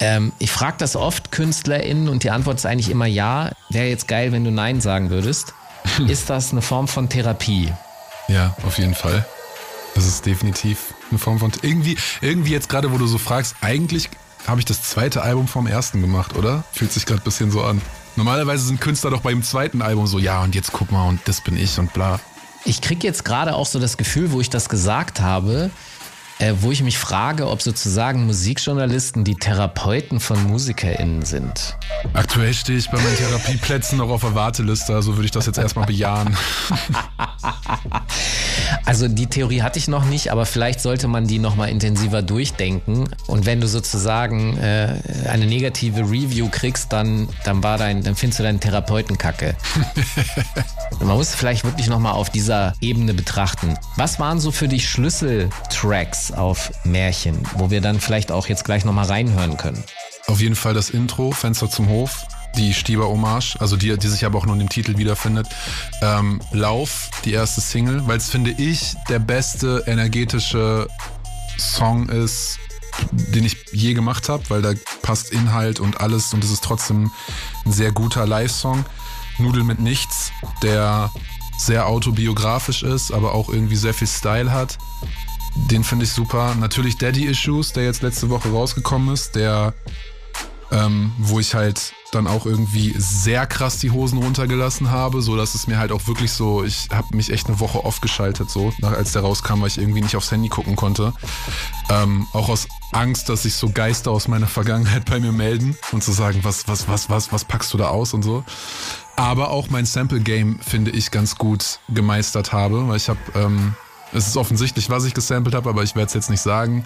[SPEAKER 1] Ähm, ich frage das oft KünstlerInnen und die Antwort ist eigentlich immer ja. Wäre jetzt geil, wenn du Nein sagen würdest. ist das eine Form von Therapie?
[SPEAKER 2] Ja, auf jeden Fall. Das ist definitiv eine Form von. Irgendwie, irgendwie jetzt gerade, wo du so fragst, eigentlich habe ich das zweite Album vom ersten gemacht, oder? Fühlt sich gerade ein bisschen so an. Normalerweise sind Künstler doch beim zweiten Album so, ja, und jetzt guck mal, und das bin ich und bla.
[SPEAKER 1] Ich kriege jetzt gerade auch so das Gefühl, wo ich das gesagt habe, äh, wo ich mich frage, ob sozusagen Musikjournalisten die Therapeuten von MusikerInnen sind.
[SPEAKER 2] Aktuell stehe ich bei meinen Therapieplätzen noch auf der Warteliste, also würde ich das jetzt erstmal bejahen.
[SPEAKER 1] Also die Theorie hatte ich noch nicht, aber vielleicht sollte man die noch mal intensiver durchdenken. Und wenn du sozusagen äh, eine negative Review kriegst, dann, dann, war dein, dann findest du deinen Therapeuten kacke. man muss vielleicht wirklich noch mal auf dieser Ebene betrachten. Was waren so für dich Schlüsseltracks auf Märchen, wo wir dann vielleicht auch jetzt gleich noch mal reinhören können?
[SPEAKER 2] Auf jeden Fall das Intro, Fenster zum Hof, die Stieber-Hommage, also die, die sich aber auch nur in dem Titel wiederfindet. Ähm, Lauf, die erste Single, weil es, finde ich, der beste energetische Song ist, den ich je gemacht habe, weil da passt Inhalt und alles und es ist trotzdem ein sehr guter Live-Song. Nudel mit nichts, der sehr autobiografisch ist, aber auch irgendwie sehr viel Style hat. Den finde ich super. Natürlich Daddy Issues, der jetzt letzte Woche rausgekommen ist, der ähm, wo ich halt dann auch irgendwie sehr krass die Hosen runtergelassen habe, so dass es mir halt auch wirklich so, ich habe mich echt eine Woche aufgeschaltet, so, nach, als der rauskam, weil ich irgendwie nicht aufs Handy gucken konnte. Ähm, auch aus Angst, dass sich so Geister aus meiner Vergangenheit bei mir melden und zu sagen, was, was, was, was, was packst du da aus und so. Aber auch mein Sample-Game, finde ich, ganz gut gemeistert habe, weil ich habe, ähm, es ist offensichtlich, was ich gesampelt habe, aber ich werde es jetzt nicht sagen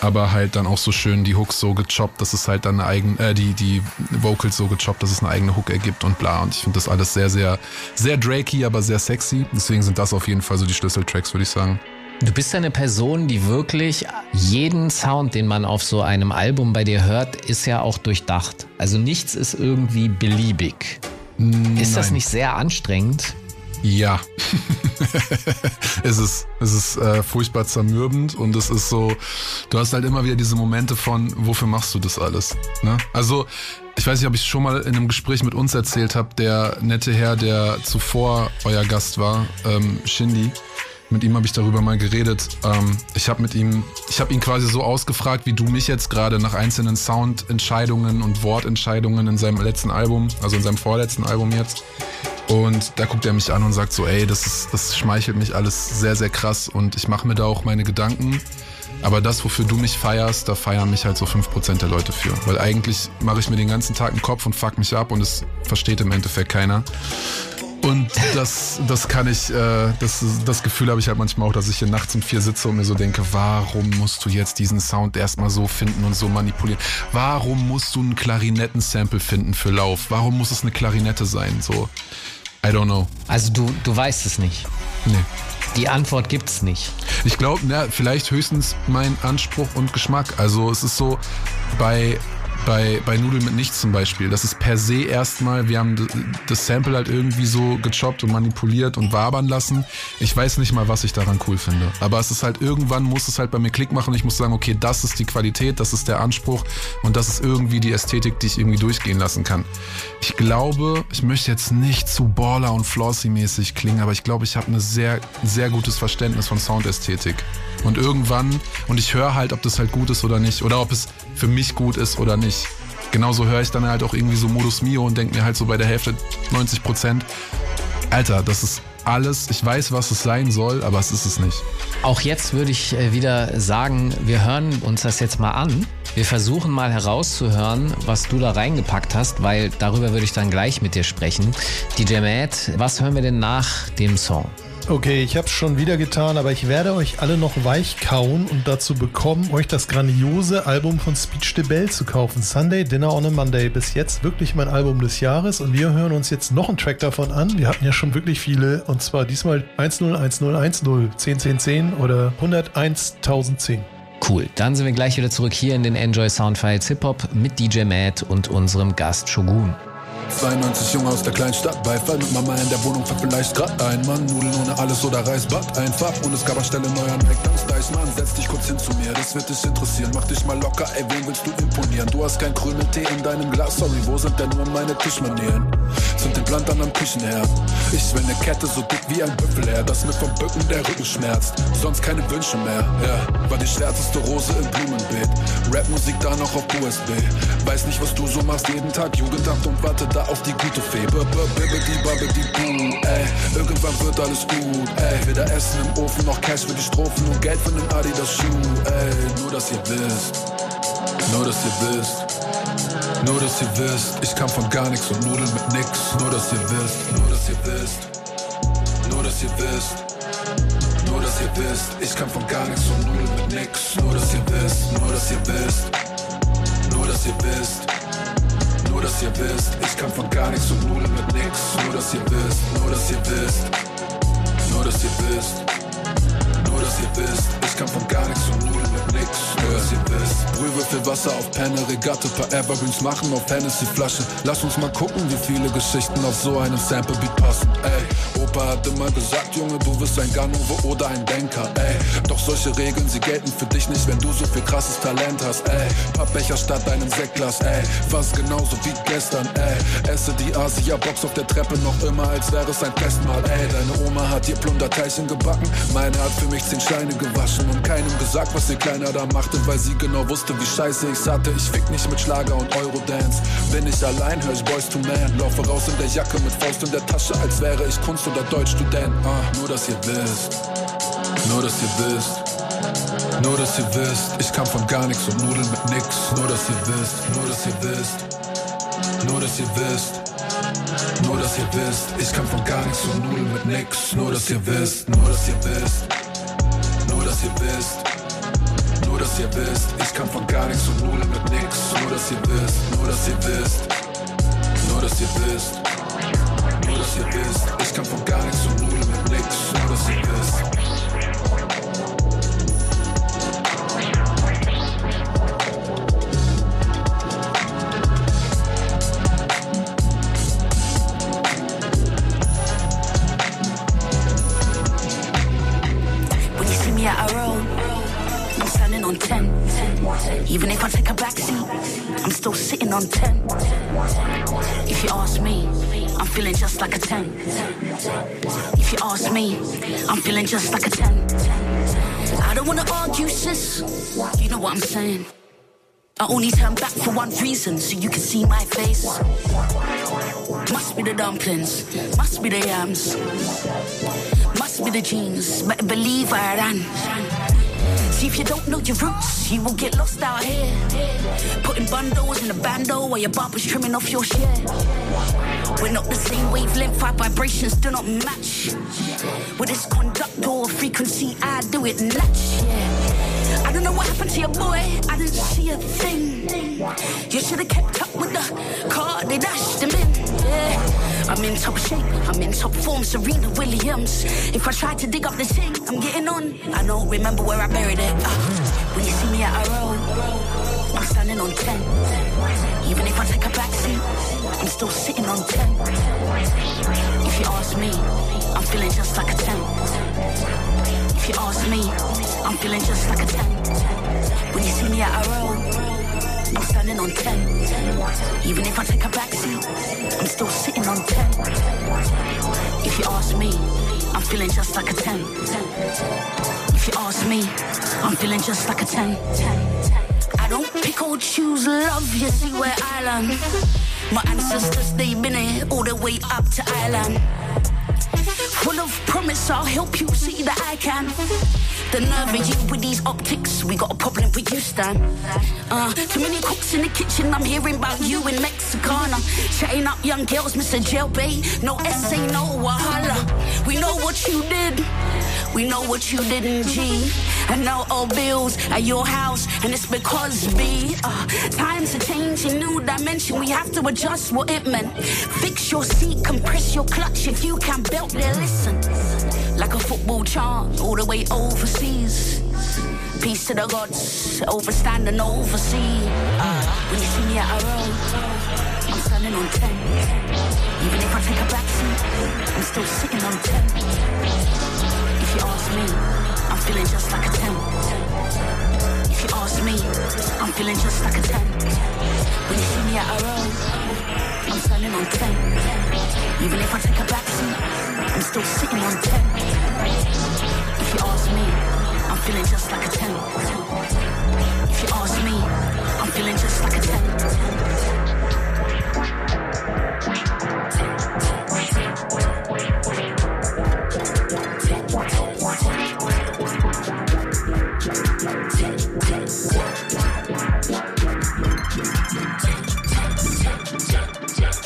[SPEAKER 2] aber halt dann auch so schön die Hooks so gechoppt, dass es halt dann eine eigene, äh, die, die Vocals so gechoppt, dass es eine eigene Hook ergibt und bla. Und ich finde das alles sehr, sehr, sehr drakey, aber sehr sexy. Deswegen sind das auf jeden Fall so die Schlüsseltracks, würde ich sagen.
[SPEAKER 1] Du bist ja eine Person, die wirklich jeden Sound, den man auf so einem Album bei dir hört, ist ja auch durchdacht. Also nichts ist irgendwie beliebig. Ist das
[SPEAKER 2] Nein.
[SPEAKER 1] nicht sehr anstrengend?
[SPEAKER 2] Ja. es ist, es ist äh, furchtbar zermürbend und es ist so, du hast halt immer wieder diese Momente von, wofür machst du das alles? Ne? Also, ich weiß nicht, ob ich schon mal in einem Gespräch mit uns erzählt habe, der nette Herr, der zuvor euer Gast war, ähm, Shindy. Mit ihm habe ich darüber mal geredet. Ähm, ich habe mit ihm, ich habe ihn quasi so ausgefragt, wie du mich jetzt gerade nach einzelnen Soundentscheidungen und Wortentscheidungen in seinem letzten Album, also in seinem vorletzten Album jetzt. Und da guckt er mich an und sagt so, ey, das, ist, das schmeichelt mich alles sehr, sehr krass und ich mache mir da auch meine Gedanken. Aber das, wofür du mich feierst, da feiern mich halt so 5% der Leute für. Weil eigentlich mache ich mir den ganzen Tag einen Kopf und fuck mich ab und es versteht im Endeffekt keiner. Und das, das kann ich, äh, das, das Gefühl habe ich halt manchmal auch, dass ich hier nachts um vier sitze und mir so denke, warum musst du jetzt diesen Sound erstmal so finden und so manipulieren? Warum musst du ein Klarinetten-Sample finden für Lauf? Warum muss es eine Klarinette sein? So, I don't know.
[SPEAKER 1] Also du, du weißt es nicht.
[SPEAKER 2] Nee.
[SPEAKER 1] Die Antwort gibt's nicht.
[SPEAKER 2] Ich glaube, na, vielleicht höchstens mein Anspruch und Geschmack. Also es ist so bei bei, bei Nudeln mit nichts zum Beispiel. Das ist per se erstmal, wir haben das Sample halt irgendwie so gechoppt und manipuliert und wabern lassen. Ich weiß nicht mal, was ich daran cool finde. Aber es ist halt, irgendwann muss es halt bei mir Klick machen und ich muss sagen, okay, das ist die Qualität, das ist der Anspruch und das ist irgendwie die Ästhetik, die ich irgendwie durchgehen lassen kann. Ich glaube, ich möchte jetzt nicht zu Baller und Flossy-mäßig klingen, aber ich glaube, ich habe ein sehr, sehr gutes Verständnis von Soundästhetik. Und irgendwann, und ich höre halt, ob das halt gut ist oder nicht, oder ob es für mich gut ist oder nicht. Genauso höre ich dann halt auch irgendwie so Modus Mio und denke mir halt so bei der Hälfte 90 Prozent, Alter, das ist alles, ich weiß, was es sein soll, aber es ist es nicht.
[SPEAKER 1] Auch jetzt würde ich äh, wieder sagen, wir hören uns das jetzt mal an. Wir versuchen mal herauszuhören, was du da reingepackt hast, weil darüber würde ich dann gleich mit dir sprechen. DJ Matt, was hören wir denn nach dem Song?
[SPEAKER 3] Okay, ich habe es schon wieder getan, aber ich werde euch alle noch weich kauen und dazu bekommen, euch das grandiose Album von Speech de Bell zu kaufen. Sunday Dinner on a Monday. Bis jetzt wirklich mein Album des Jahres und wir hören uns jetzt noch einen Track davon an. Wir hatten ja schon wirklich viele und zwar diesmal 101010, 101010 oder 101.010.
[SPEAKER 1] Cool, dann sind wir gleich wieder zurück hier in den Enjoy Soundfiles Hip Hop mit DJ Matt und unserem Gast Shogun.
[SPEAKER 4] 92 Junge aus der Kleinstadt, Beifall mit Mama in der Wohnung, vielleicht grad ein Mann, Nudeln ohne alles oder Reisbad, einfach. Und es gab anstelle neuer McDonalds, da ist Mann, setz dich kurz hin zu mir, das wird dich interessieren, mach dich mal locker, ey, wen willst du imponieren? Du hast kein Krümeltee in deinem Glas, sorry, wo sind denn nur meine Tischmanieren? Sind den Plan dann am Küchenherd, ich will ne Kette so dick wie ein Büffelherr, dass mir vom Bücken der Rücken schmerzt, sonst keine Wünsche mehr, ja, war die schwärzeste Rose im Blumenbeet, Rapmusik da noch auf USB, weiß nicht, was du so machst jeden Tag, Jugendamt und warte da auf die gute Fee. Bibbidi babbidi boo, ey. Irgendwann wird alles gut, ey. Weder Essen im Ofen noch Cash für die Strophen und Geld für den Adidas Schuh, ey. Nur, dass ihr wisst. Nur, dass ihr wisst. Nur, dass ihr wisst. Ich kam von gar nichts und Nudeln mit nix. Nur, dass ihr wisst. Nur, dass ihr wisst. Nur, dass ihr wisst. Nur, dass wisst, ich kann von gar nichts und null mit nix. Nur, dass ihr wisst, nur, dass ihr wisst. Nur, dass ihr wisst. Dass ihr wisst, ich kann von gar nichts und null mit nix. Nur, dass ihr wisst, nur, dass ihr wisst. Nur, dass ihr wisst. Nur, dass ihr wisst, ich kann von gar nichts und null mit nix. Nur, dass ihr wisst. Brühwürfel, Wasser auf Penne, Regatte, paar Evergreens machen auf Hennessy-Flaschen. Lass uns mal gucken, wie viele Geschichten auf so einem Sample-Beat passen. Ey, Opa hat immer gesagt, Junge, du wirst ein Ganove oder ein Denker. Ey, doch solche Regeln, sie gelten für dich nicht, wenn du so viel krasses Talent hast. Ey, paar Becher statt einem Sektglas. Ey, fast genauso wie gestern. Ey, esse die Asia-Box auf der Treppe noch immer, als wäre es ein Festmahl. Ey, deine Oma hat dir Plunderteilchen gebacken. Meine hat für mich zehn Steine gewaschen und keinem gesagt, was ihr Kleiner da machte, weil sie genau wusste, wie scheiße ich's hatte. Ich fick nicht mit Schlager und Eurodance. Bin ich allein, hör ich Boys to Man. Laufe raus in der Jacke mit Faust in der Tasche, als wäre ich Kunst- oder Deutschstudent. Ah, nur dass ihr wisst. Nur dass ihr wisst. Nur dass ihr wisst, ich kann von gar nichts und Nudeln mit nix. Nur dass ihr wisst, nur dass ihr wisst. Nur dass ihr wisst. Nur dass ihr wisst, ich kann von gar nichts und Nudeln mit nix. Nur dass ihr wisst, nur dass ihr wisst. Nur dass ihr wisst. Dass ihr wisst, ich kann von gar nichts und Nudeln mit nix. Nur dass ihr wisst, nur dass ihr wisst. Nur dass ihr wisst. Nur dass ihr wisst, ich kann von gar nichts und Nudeln mit nix. Nur dass ihr wisst.
[SPEAKER 16] On 10. If you ask me, I'm feeling just like a 10. If you ask me, I'm feeling just like a 10. I don't wanna argue, sis. You know what I'm saying. I only turn back for one reason, so you can see my face. Must be the dumplings, must be the yams, must be the jeans. Better believe I ran. See if you don't know your roots, you will get lost out here. Putting bundles in a bando while your barber's trimming off your share. We're not the same wavelength, our vibrations do not match. With this conductor or frequency, I do it. Yeah. I don't know what happened to your boy, I didn't see a thing. You should have kept up with the car, they dashed him in. Yeah. I'm in top shape, I'm in top form, Serena Williams. If I try to dig up the thing, I'm getting on. I don't remember where I buried it. Uh, when you see me at a roll, I'm standing on 10. Even if I take a back seat, I'm still sitting on 10. If you ask me, I'm feeling just like a 10. If you ask me, I'm feeling just like a 10. When you see me at a roll, On 10. Even if I take a back seat, I'm still sitting on 10. If you ask me, I'm feeling just like a 10. If you ask me, I'm feeling just like a 10. I don't pick or choose love, you see where I land. My ancestors, they've been here all the way up to Ireland. Full of promise, I'll help you see that I can. The nerve of you with these optics, we got a problem with you, Stan. Uh, too many cooks in the kitchen, I'm hearing about you in Mexicana. Chatting up young girls, Mr. Jailbait. No essay, no wahala. We know what you did, we know what you did in G. And now all bills at your house, and it's because B. Uh, times are changing, new dimension, we have to adjust what it meant. Fix your seat, compress your clutch if you can belt there, listen. Like a football chant, all the way overseas. Peace to the gods, overstand and oversee. When you see me at a roll, I'm standing on 10. Even if I take a back seat, I'm still sitting on 10. If you ask me, I'm feeling just like a 10. If you ask me, I'm feeling just like a 10. When you see me at a roll, I'm standing on 10. Even if I take a back seat, I'm still sitting on 10. If you ask me, I'm feeling just like a 10. If you ask me, I'm feeling just like a 10.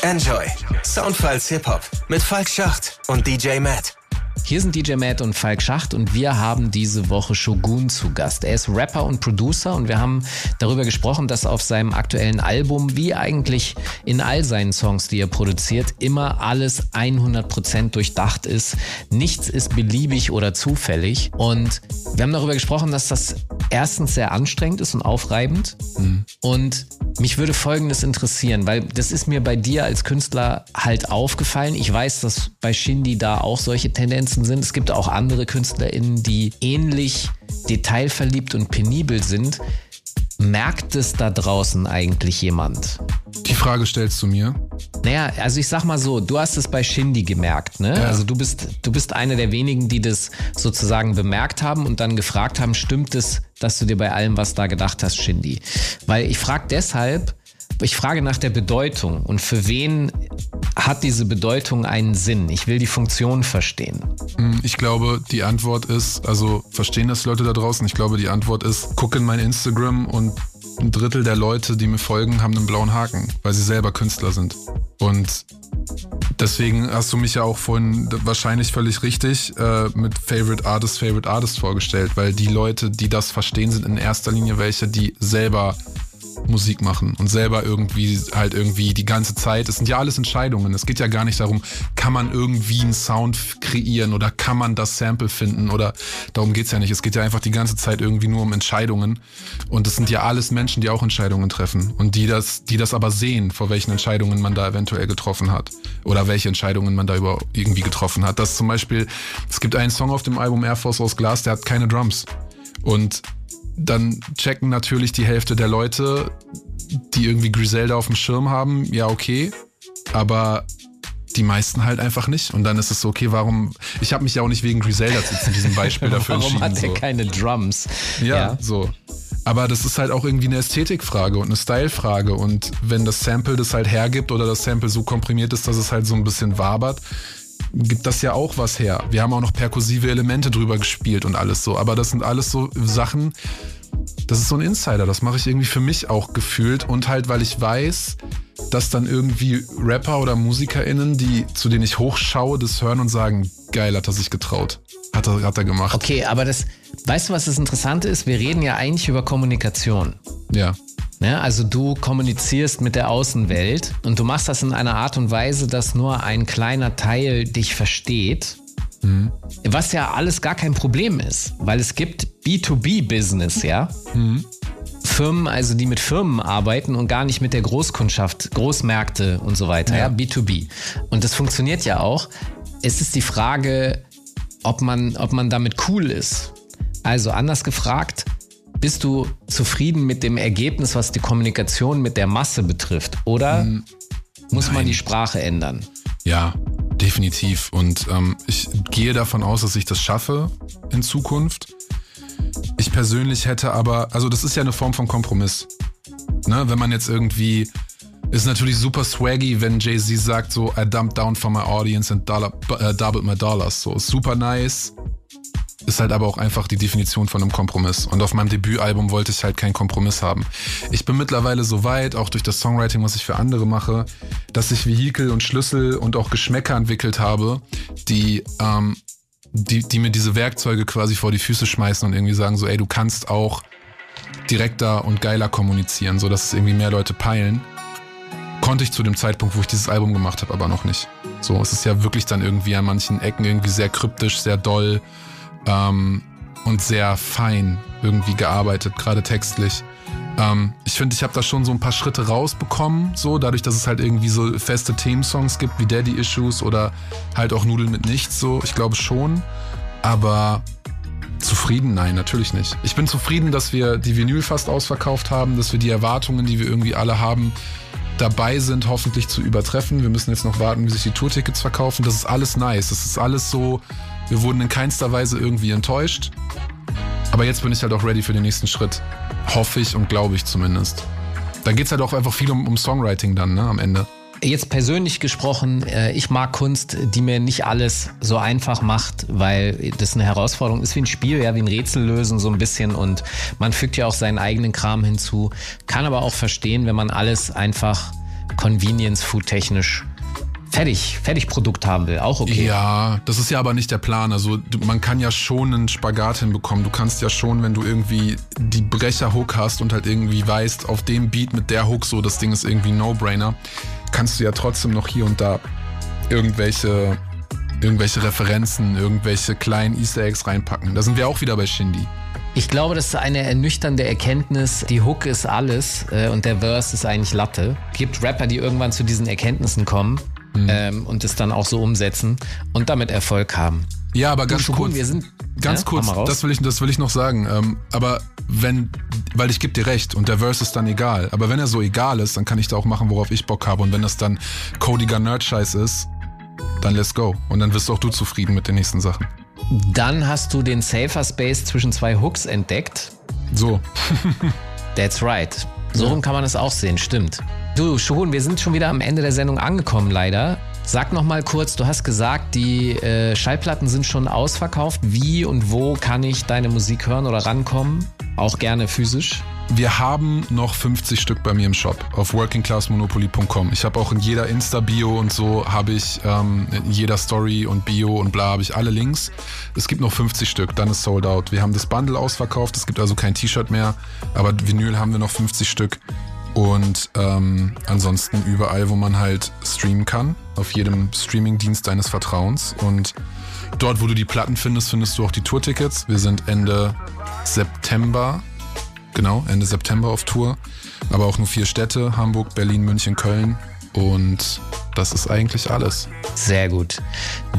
[SPEAKER 9] Enjoy. Soundfiles Hip-Hop mit Falk Schacht und DJ Matt.
[SPEAKER 1] Hier sind DJ Matt und Falk Schacht und wir haben diese Woche Shogun zu Gast. Er ist Rapper und Producer und wir haben darüber gesprochen, dass auf seinem aktuellen Album, wie eigentlich in all seinen Songs, die er produziert, immer alles 100% durchdacht ist. Nichts ist beliebig oder zufällig. Und wir haben darüber gesprochen, dass das erstens sehr anstrengend ist und aufreibend. Und mich würde Folgendes interessieren, weil das ist mir bei dir als Künstler halt aufgefallen. Ich weiß, dass bei Shindy da auch solche Tendenzen sind. Es gibt auch andere KünstlerInnen, die ähnlich detailverliebt und penibel sind. Merkt es da draußen eigentlich jemand?
[SPEAKER 2] Die Frage stellst du mir.
[SPEAKER 1] Naja, also ich sag mal so, du hast es bei Shindy gemerkt, ne?
[SPEAKER 2] Ja.
[SPEAKER 1] Also du bist, du bist einer der wenigen, die das sozusagen bemerkt haben und dann gefragt haben, stimmt es, dass du dir bei allem was da gedacht hast, Shindy? Weil ich frage deshalb, ich frage nach der Bedeutung und für wen hat diese Bedeutung einen Sinn? Ich will die Funktion verstehen.
[SPEAKER 2] Hm, Ich glaube, die Antwort ist, also verstehen das Leute da draußen? Ich glaube, die Antwort ist, guck in mein Instagram und ein Drittel der Leute, die mir folgen, haben einen blauen Haken, weil sie selber Künstler sind. Und deswegen hast du mich ja auch vorhin wahrscheinlich völlig richtig äh, mit Favorite Artist, Favorite Artist vorgestellt, weil die Leute, die das verstehen, sind in erster Linie welche, die selber Musik machen und selber irgendwie halt irgendwie die ganze Zeit. Es sind ja alles Entscheidungen. Es geht ja gar nicht darum, kann man irgendwie einen Sound kreieren oder kann man das Sample finden oder darum geht's ja nicht. Es geht ja einfach die ganze Zeit irgendwie nur um Entscheidungen. Und es sind ja alles Menschen, die auch Entscheidungen treffen und die das, die das aber sehen, vor welchen Entscheidungen man da eventuell getroffen hat oder welche Entscheidungen man da über irgendwie getroffen hat. Das zum Beispiel, es gibt einen Song auf dem Album Air Force aus Glas, der hat keine Drums. Und dann checken natürlich die Hälfte der Leute, die irgendwie Griselda auf dem Schirm haben, ja, okay. Aber die meisten halt einfach nicht. Und dann ist es so, okay, warum. Ich habe mich ja auch nicht wegen Griselda jetzt in diesem Beispiel dafür
[SPEAKER 1] Warum
[SPEAKER 2] entschieden.
[SPEAKER 1] hat er
[SPEAKER 2] so.
[SPEAKER 1] keine Drums?
[SPEAKER 2] Ja,
[SPEAKER 1] Ja.
[SPEAKER 2] so. Aber das ist halt auch irgendwie eine Ästhetikfrage und eine Stylefrage. Und wenn das Sample das halt hergibt oder das Sample so komprimiert ist, dass es halt so ein bisschen wabert, gibt das ja auch was her. Wir haben auch noch perkussive Elemente drüber gespielt und alles so. Aber das sind alles so Sachen, das ist so ein Insider. Das mache ich irgendwie für mich auch gefühlt. Und halt, weil ich weiß, dass dann irgendwie Rapper oder MusikerInnen, die, zu denen ich hochschaue, das hören und sagen, geil, hat er sich getraut. Hat er, hat er gemacht.
[SPEAKER 1] Okay, aber das, weißt du, was das Interessante ist? Wir reden ja eigentlich über Kommunikation.
[SPEAKER 2] Ja.
[SPEAKER 1] Ne? Also du kommunizierst mit der Außenwelt und du machst das in einer Art und Weise, dass nur ein kleiner Teil dich versteht. Was ja alles gar kein Problem ist, weil es gibt B2B-Business, ja. Firmen, also die mit Firmen arbeiten und gar nicht mit der Großkundschaft, Großmärkte und so weiter, ja, B2B. Und das funktioniert ja auch. Es ist die Frage, ob man, ob man damit cool ist. Also anders gefragt, bist du zufrieden mit dem Ergebnis, was die Kommunikation mit der Masse betrifft? Oder muss man die Sprache ändern?
[SPEAKER 2] Ja, definitiv. Und ähm, ich gehe davon aus, dass ich das schaffe in Zukunft. Ich persönlich hätte aber, also das ist ja eine Form von Kompromiss. Ne? Wenn man jetzt irgendwie, ist natürlich super swaggy, wenn Jay-Z sagt so, I dumped down for my audience and dollar, äh, doubled my dollars. So, super nice. Ist halt aber auch einfach die Definition von einem Kompromiss. Und auf meinem Debütalbum wollte ich halt keinen Kompromiss haben. Ich bin mittlerweile so weit, auch durch das Songwriting, was ich für andere mache, dass ich Vehikel und Schlüssel und auch Geschmäcker entwickelt habe, die, ähm, die, die mir diese Werkzeuge quasi vor die Füße schmeißen und irgendwie sagen so, ey, du kannst auch direkter und geiler kommunizieren, so dass es irgendwie mehr Leute peilen. Konnte ich zu dem Zeitpunkt, wo ich dieses Album gemacht habe, aber noch nicht. So, es ist ja wirklich dann irgendwie an manchen Ecken irgendwie sehr kryptisch, sehr doll ähm, und sehr fein irgendwie gearbeitet, gerade textlich. Ähm, ich finde, ich habe da schon so ein paar Schritte rausbekommen, so dadurch, dass es halt irgendwie so feste Themensongs gibt wie Daddy Issues oder halt auch Nudeln mit nichts, so ich glaube schon. Aber zufrieden? Nein, natürlich nicht. Ich bin zufrieden, dass wir die Vinyl fast ausverkauft haben, dass wir die Erwartungen, die wir irgendwie alle haben, dabei sind, hoffentlich zu übertreffen. Wir müssen jetzt noch warten, wie sich die Tourtickets verkaufen. Das ist alles nice. Das ist alles so, wir wurden in keinster Weise irgendwie enttäuscht. Aber jetzt bin ich halt auch ready für den nächsten Schritt. Hoffe ich und glaube ich zumindest. Da geht's halt auch einfach viel um, um Songwriting dann, ne, am Ende.
[SPEAKER 1] Jetzt persönlich gesprochen, äh, ich mag Kunst, die mir nicht alles so einfach macht, weil das eine Herausforderung ist wie ein Spiel, ja, wie ein Rätsel lösen so ein bisschen und man fügt ja auch seinen eigenen Kram hinzu. Kann aber auch verstehen, wenn man alles einfach Convenience Food technisch fertig, Fertigprodukt haben will. Auch okay.
[SPEAKER 2] Ja, das ist ja aber nicht der Plan. Also man kann ja schon einen Spagat hinbekommen. Du kannst ja schon, wenn du irgendwie die Brecher-Hook hast und halt irgendwie weißt, auf dem Beat mit der Hook so, das Ding ist irgendwie No-Brainer, kannst du ja trotzdem noch hier und da irgendwelche, irgendwelche Referenzen, irgendwelche kleinen Easter Eggs reinpacken. Da sind wir auch wieder bei Shindy.
[SPEAKER 1] Ich glaube, das ist eine ernüchternde Erkenntnis. Die Hook ist alles äh, und der Verse ist eigentlich Latte. Gibt Rapper, die irgendwann zu diesen Erkenntnissen kommen ähm, und es dann auch so umsetzen und damit Erfolg haben.
[SPEAKER 2] Ja, aber ganz kurz.
[SPEAKER 1] wir sind-
[SPEAKER 2] ganz
[SPEAKER 1] Ja,
[SPEAKER 2] kurz, das will ich, das will ich noch sagen. Ähm, aber wenn, weil ich gebe dir recht und der Verse ist dann egal. Aber wenn er so egal ist, dann kann ich da auch machen, worauf ich Bock habe. Und wenn das dann codiger Nerd-Scheiß ist, dann let's go. Und dann wirst auch du zufrieden mit den nächsten Sachen.
[SPEAKER 1] Dann hast du den Safer Space zwischen zwei Hooks entdeckt.
[SPEAKER 2] So.
[SPEAKER 1] That's right. So rum kann man es auch sehen, stimmt. Du, Shogun, wir sind schon wieder am Ende der Sendung angekommen, leider. Sag noch mal kurz, du hast gesagt, die äh, Schallplatten sind schon ausverkauft. Wie und wo kann ich deine Musik hören oder rankommen? Auch gerne physisch.
[SPEAKER 2] Wir haben noch 50 Stück bei mir im Shop auf workingclassmonopoly.com. Ich habe auch in jeder Insta-Bio und so habe ich ähm, in jeder Story und Bio und bla habe ich alle Links. Es gibt noch 50 Stück, dann ist sold out. Wir haben das Bundle ausverkauft, es gibt also kein T-Shirt mehr, aber Vinyl haben wir noch 50 Stück. Und ähm, ansonsten überall, wo man halt streamen kann, auf jedem Streamingdienst deines Vertrauens. Und dort, wo du die Platten findest, findest du auch die Tourtickets. Wir sind Ende September genau, Ende September auf Tour. Aber auch nur vier Städte, Hamburg, Berlin, München, Köln. Und das ist eigentlich alles.
[SPEAKER 1] Sehr gut.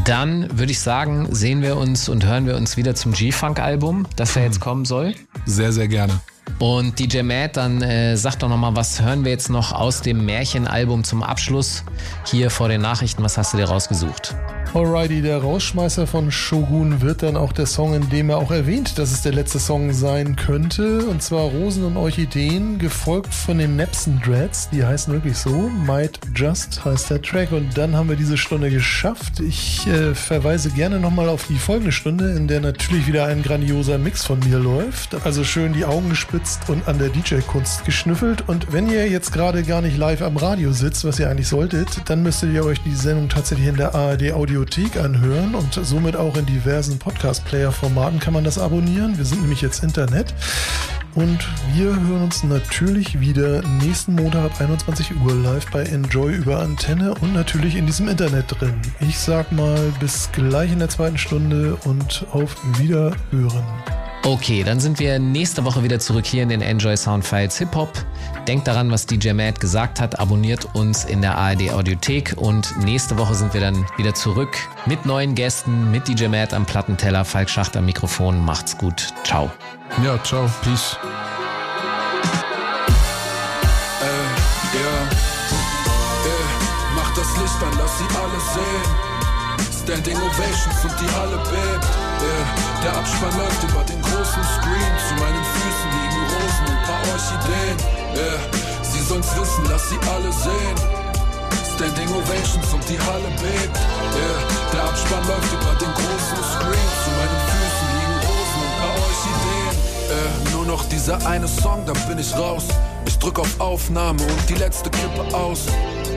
[SPEAKER 1] Dann würde ich sagen, sehen wir uns und hören wir uns wieder zum G-Funk-Album, das ja jetzt kommen soll.
[SPEAKER 2] Sehr, sehr gerne.
[SPEAKER 1] Und DJ Matt, dann äh, sag doch nochmal, was hören wir jetzt noch aus dem Märchenalbum zum Abschluss hier vor den Nachrichten? Was hast du dir rausgesucht?
[SPEAKER 3] Alrighty, der Rausschmeißer von Shogun wird dann auch der Song, in dem er auch erwähnt, dass es der letzte Song sein könnte. Und zwar Rosen und Orchideen, gefolgt von den Nepson Dreads. Die heißen wirklich so. Might Just heißt der Track. Und dann haben wir diese Stunde geschafft. Ich äh, verweise gerne nochmal auf die folgende Stunde, in der natürlich wieder ein grandioser Mix von mir läuft. Also schön die Augen gespitzt und an der DJ-Kunst geschnüffelt. Und wenn ihr jetzt gerade gar nicht live am Radio sitzt, was ihr eigentlich solltet, dann müsstet ihr euch die Sendung tatsächlich in der ARD Audiothek anhören und somit auch in diversen Podcast-Player-Formaten kann man das abonnieren. Wir sind nämlich jetzt Internet. Und wir hören uns natürlich wieder nächsten Montag ab 21 Uhr live bei Enjoy über Antenne und natürlich in diesem Internet drin. Ich sag mal bis gleich in der zweiten Stunde und auf Wiederhören.
[SPEAKER 1] Okay, dann sind wir nächste Woche wieder zurück hier in den Enjoy Soundfiles Hip Hop. Denkt daran, was DJ Matt gesagt hat, abonniert uns in der ARD Audiothek und nächste Woche sind wir dann wieder zurück mit neuen Gästen, mit DJ Matt am Plattenteller, Falk Schacht am Mikrofon. Macht's gut. Ciao.
[SPEAKER 2] Ja, ciao. Peace.
[SPEAKER 4] Ja, äh, mach das Licht an, lass sie alle sehen. Standing Ovations und die Halle bebt. Yeah. Der Abspann läuft über den großen Screen. Zu meinen Füßen liegen Rosen und paar Orchideen. Yeah. Sie sollen's wissen, lass sie alle sehen. Standing Ovations und die Halle bebt. Yeah. Der Abspann läuft über den großen Screen. Zu meinen Füßen liegen Rosen und paar Orchideen. Äh, nur noch dieser eine Song, dann bin ich raus. Ich drück auf Aufnahme und die letzte Kippe aus.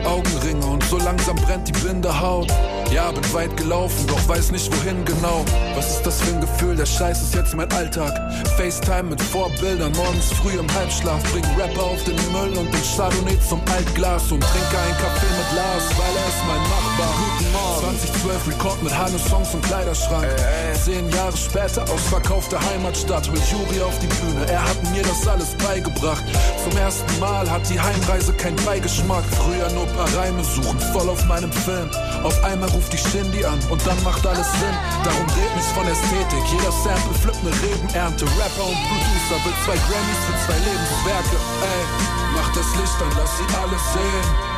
[SPEAKER 4] Augenringe und so langsam brennt die Bindehaut. Ja, bin weit gelaufen, doch weiß nicht wohin genau. Was ist das für ein Gefühl? Der Scheiß ist jetzt mein Alltag. FaceTime mit Vorbildern, morgens früh im Halbschlaf. Bring Rapper auf den Müll und den Chardonnay zum Altglas und trinke einen Kaffee mit Lars, weil er ist mein Nachbar. Guten Morgen. 2012 Rekord mit Hannes Songs und Kleiderschrank. Zehn Jahre später ausverkaufte Heimatstadt, hol Juri auf die Bühne. Er hat mir das alles beigebracht. Zum ersten Mal hat die Heimreise keinen Beigeschmack. Früher nur paar Reime suchen, voll auf meinem Film. Auf einmal ruft die Shindy an und dann macht alles Sinn. Darum dreht nichts von Ästhetik. Jeder Sample flippt ne Rebenernte. Rapper und Producer will zwei Grammys für zwei Lebenswerke. Ey, mach das Licht an, lass sie alle sehen.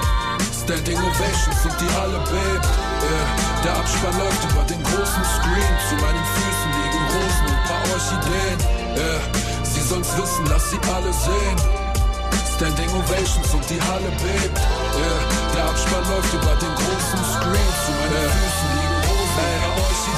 [SPEAKER 4] Standing Ovations und die Halle bebt. Yeah. Der Abspann läuft über den großen Screen. Zu meinen Füßen liegen Rosen und paar Orchideen. Yeah. Sie sollen's wissen, lass sie alle sehen. Standing Ovations und die Halle bebt. Yeah. Der Abspann läuft über den großen Screen. Zu meinen Füßen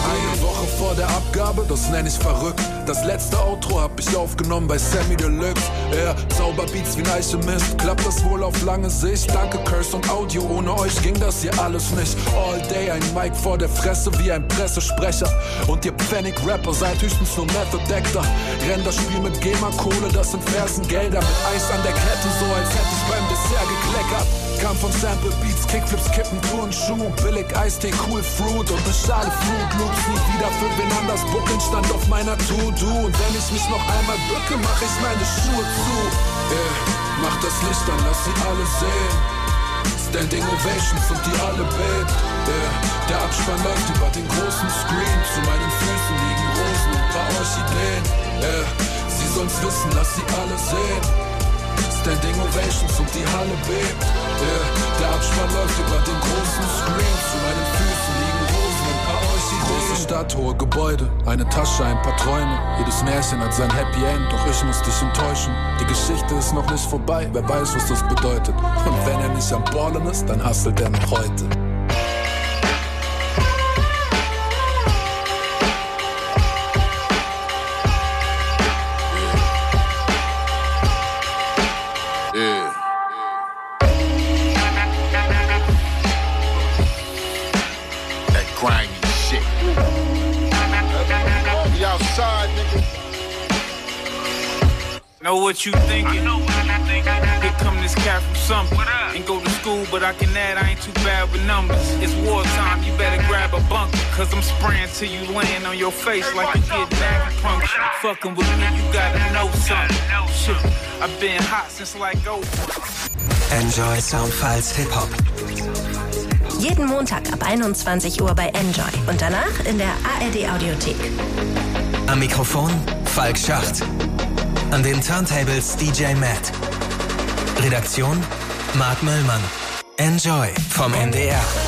[SPEAKER 4] Eine Woche vor der Abgabe, das nenn ich verrückt. Das letzte Outro hab ich aufgenommen bei Sammy Deluxe. Er Zauberbeats wie ein Alchemist. Klappt das wohl auf lange Sicht? Danke, Curse und Audio. Ohne euch ging das hier alles nicht. All day ein Mic vor der Fresse wie ein Pressesprecher. Und ihr Pfennig-Rapper seid höchstens nur Method-Actor. Renn das Spiel mit GEMA-Kohle, das sind Fersengelder. Mit Eis an der Kette, so als hätte ich beim Dessert gekleckert. Kam von Sample Beats, Kickflips, Kippen, Turnschuh, billig Eistee, Cool Fruit und eine Schale Fruit Loops. Nie wieder für wen anders buckeln, stand auf meiner To-Do. Und wenn ich mich noch einmal bücke, mach ich meine Schuhe zu. Yeah, mach das Licht an, lass sie alle sehen. Standing Ovations und die alle bebt. Yeah, der Abspann läuft über den großen Screen. Zu meinen Füßen liegen Rosen und paar Orchideen. Yeah, sie sollen's wissen, lass sie alle sehen. Standing Ovations und die Halle bebt. Yeah, der Abspann läuft über den großen Screen. Zu meinen Füßen liegen Rosen und paar Orchideen. Große Stadt, hohe Gebäude, eine Tasche, ein paar Träume. Jedes Märchen hat sein Happy End, doch ich muss dich enttäuschen. Die Geschichte ist noch nicht vorbei, wer weiß, was das bedeutet. Und wenn er nicht am Ballen ist, dann hustelt er noch heute.
[SPEAKER 17] Know what you thinking? Here come this cat from something. Ain't go to school, but I can add, I ain't too bad with numbers. It's wartime, you better grab a bunker. Cause I'm spraying till you laying on your face like you get acupuncture. Fucking with me, you gotta know something. Shit, I've been hot since like oh.
[SPEAKER 9] Enjoy Soundfiles Hip Hop.
[SPEAKER 13] Jeden Montag ab 21 Uhr bei Enjoy und danach in der ARD Audiothek.
[SPEAKER 9] Am Mikrofon Falk Schacht. An den Turntables DJ Matt. Redaktion Marc Möllmann. Enjoy vom NDR.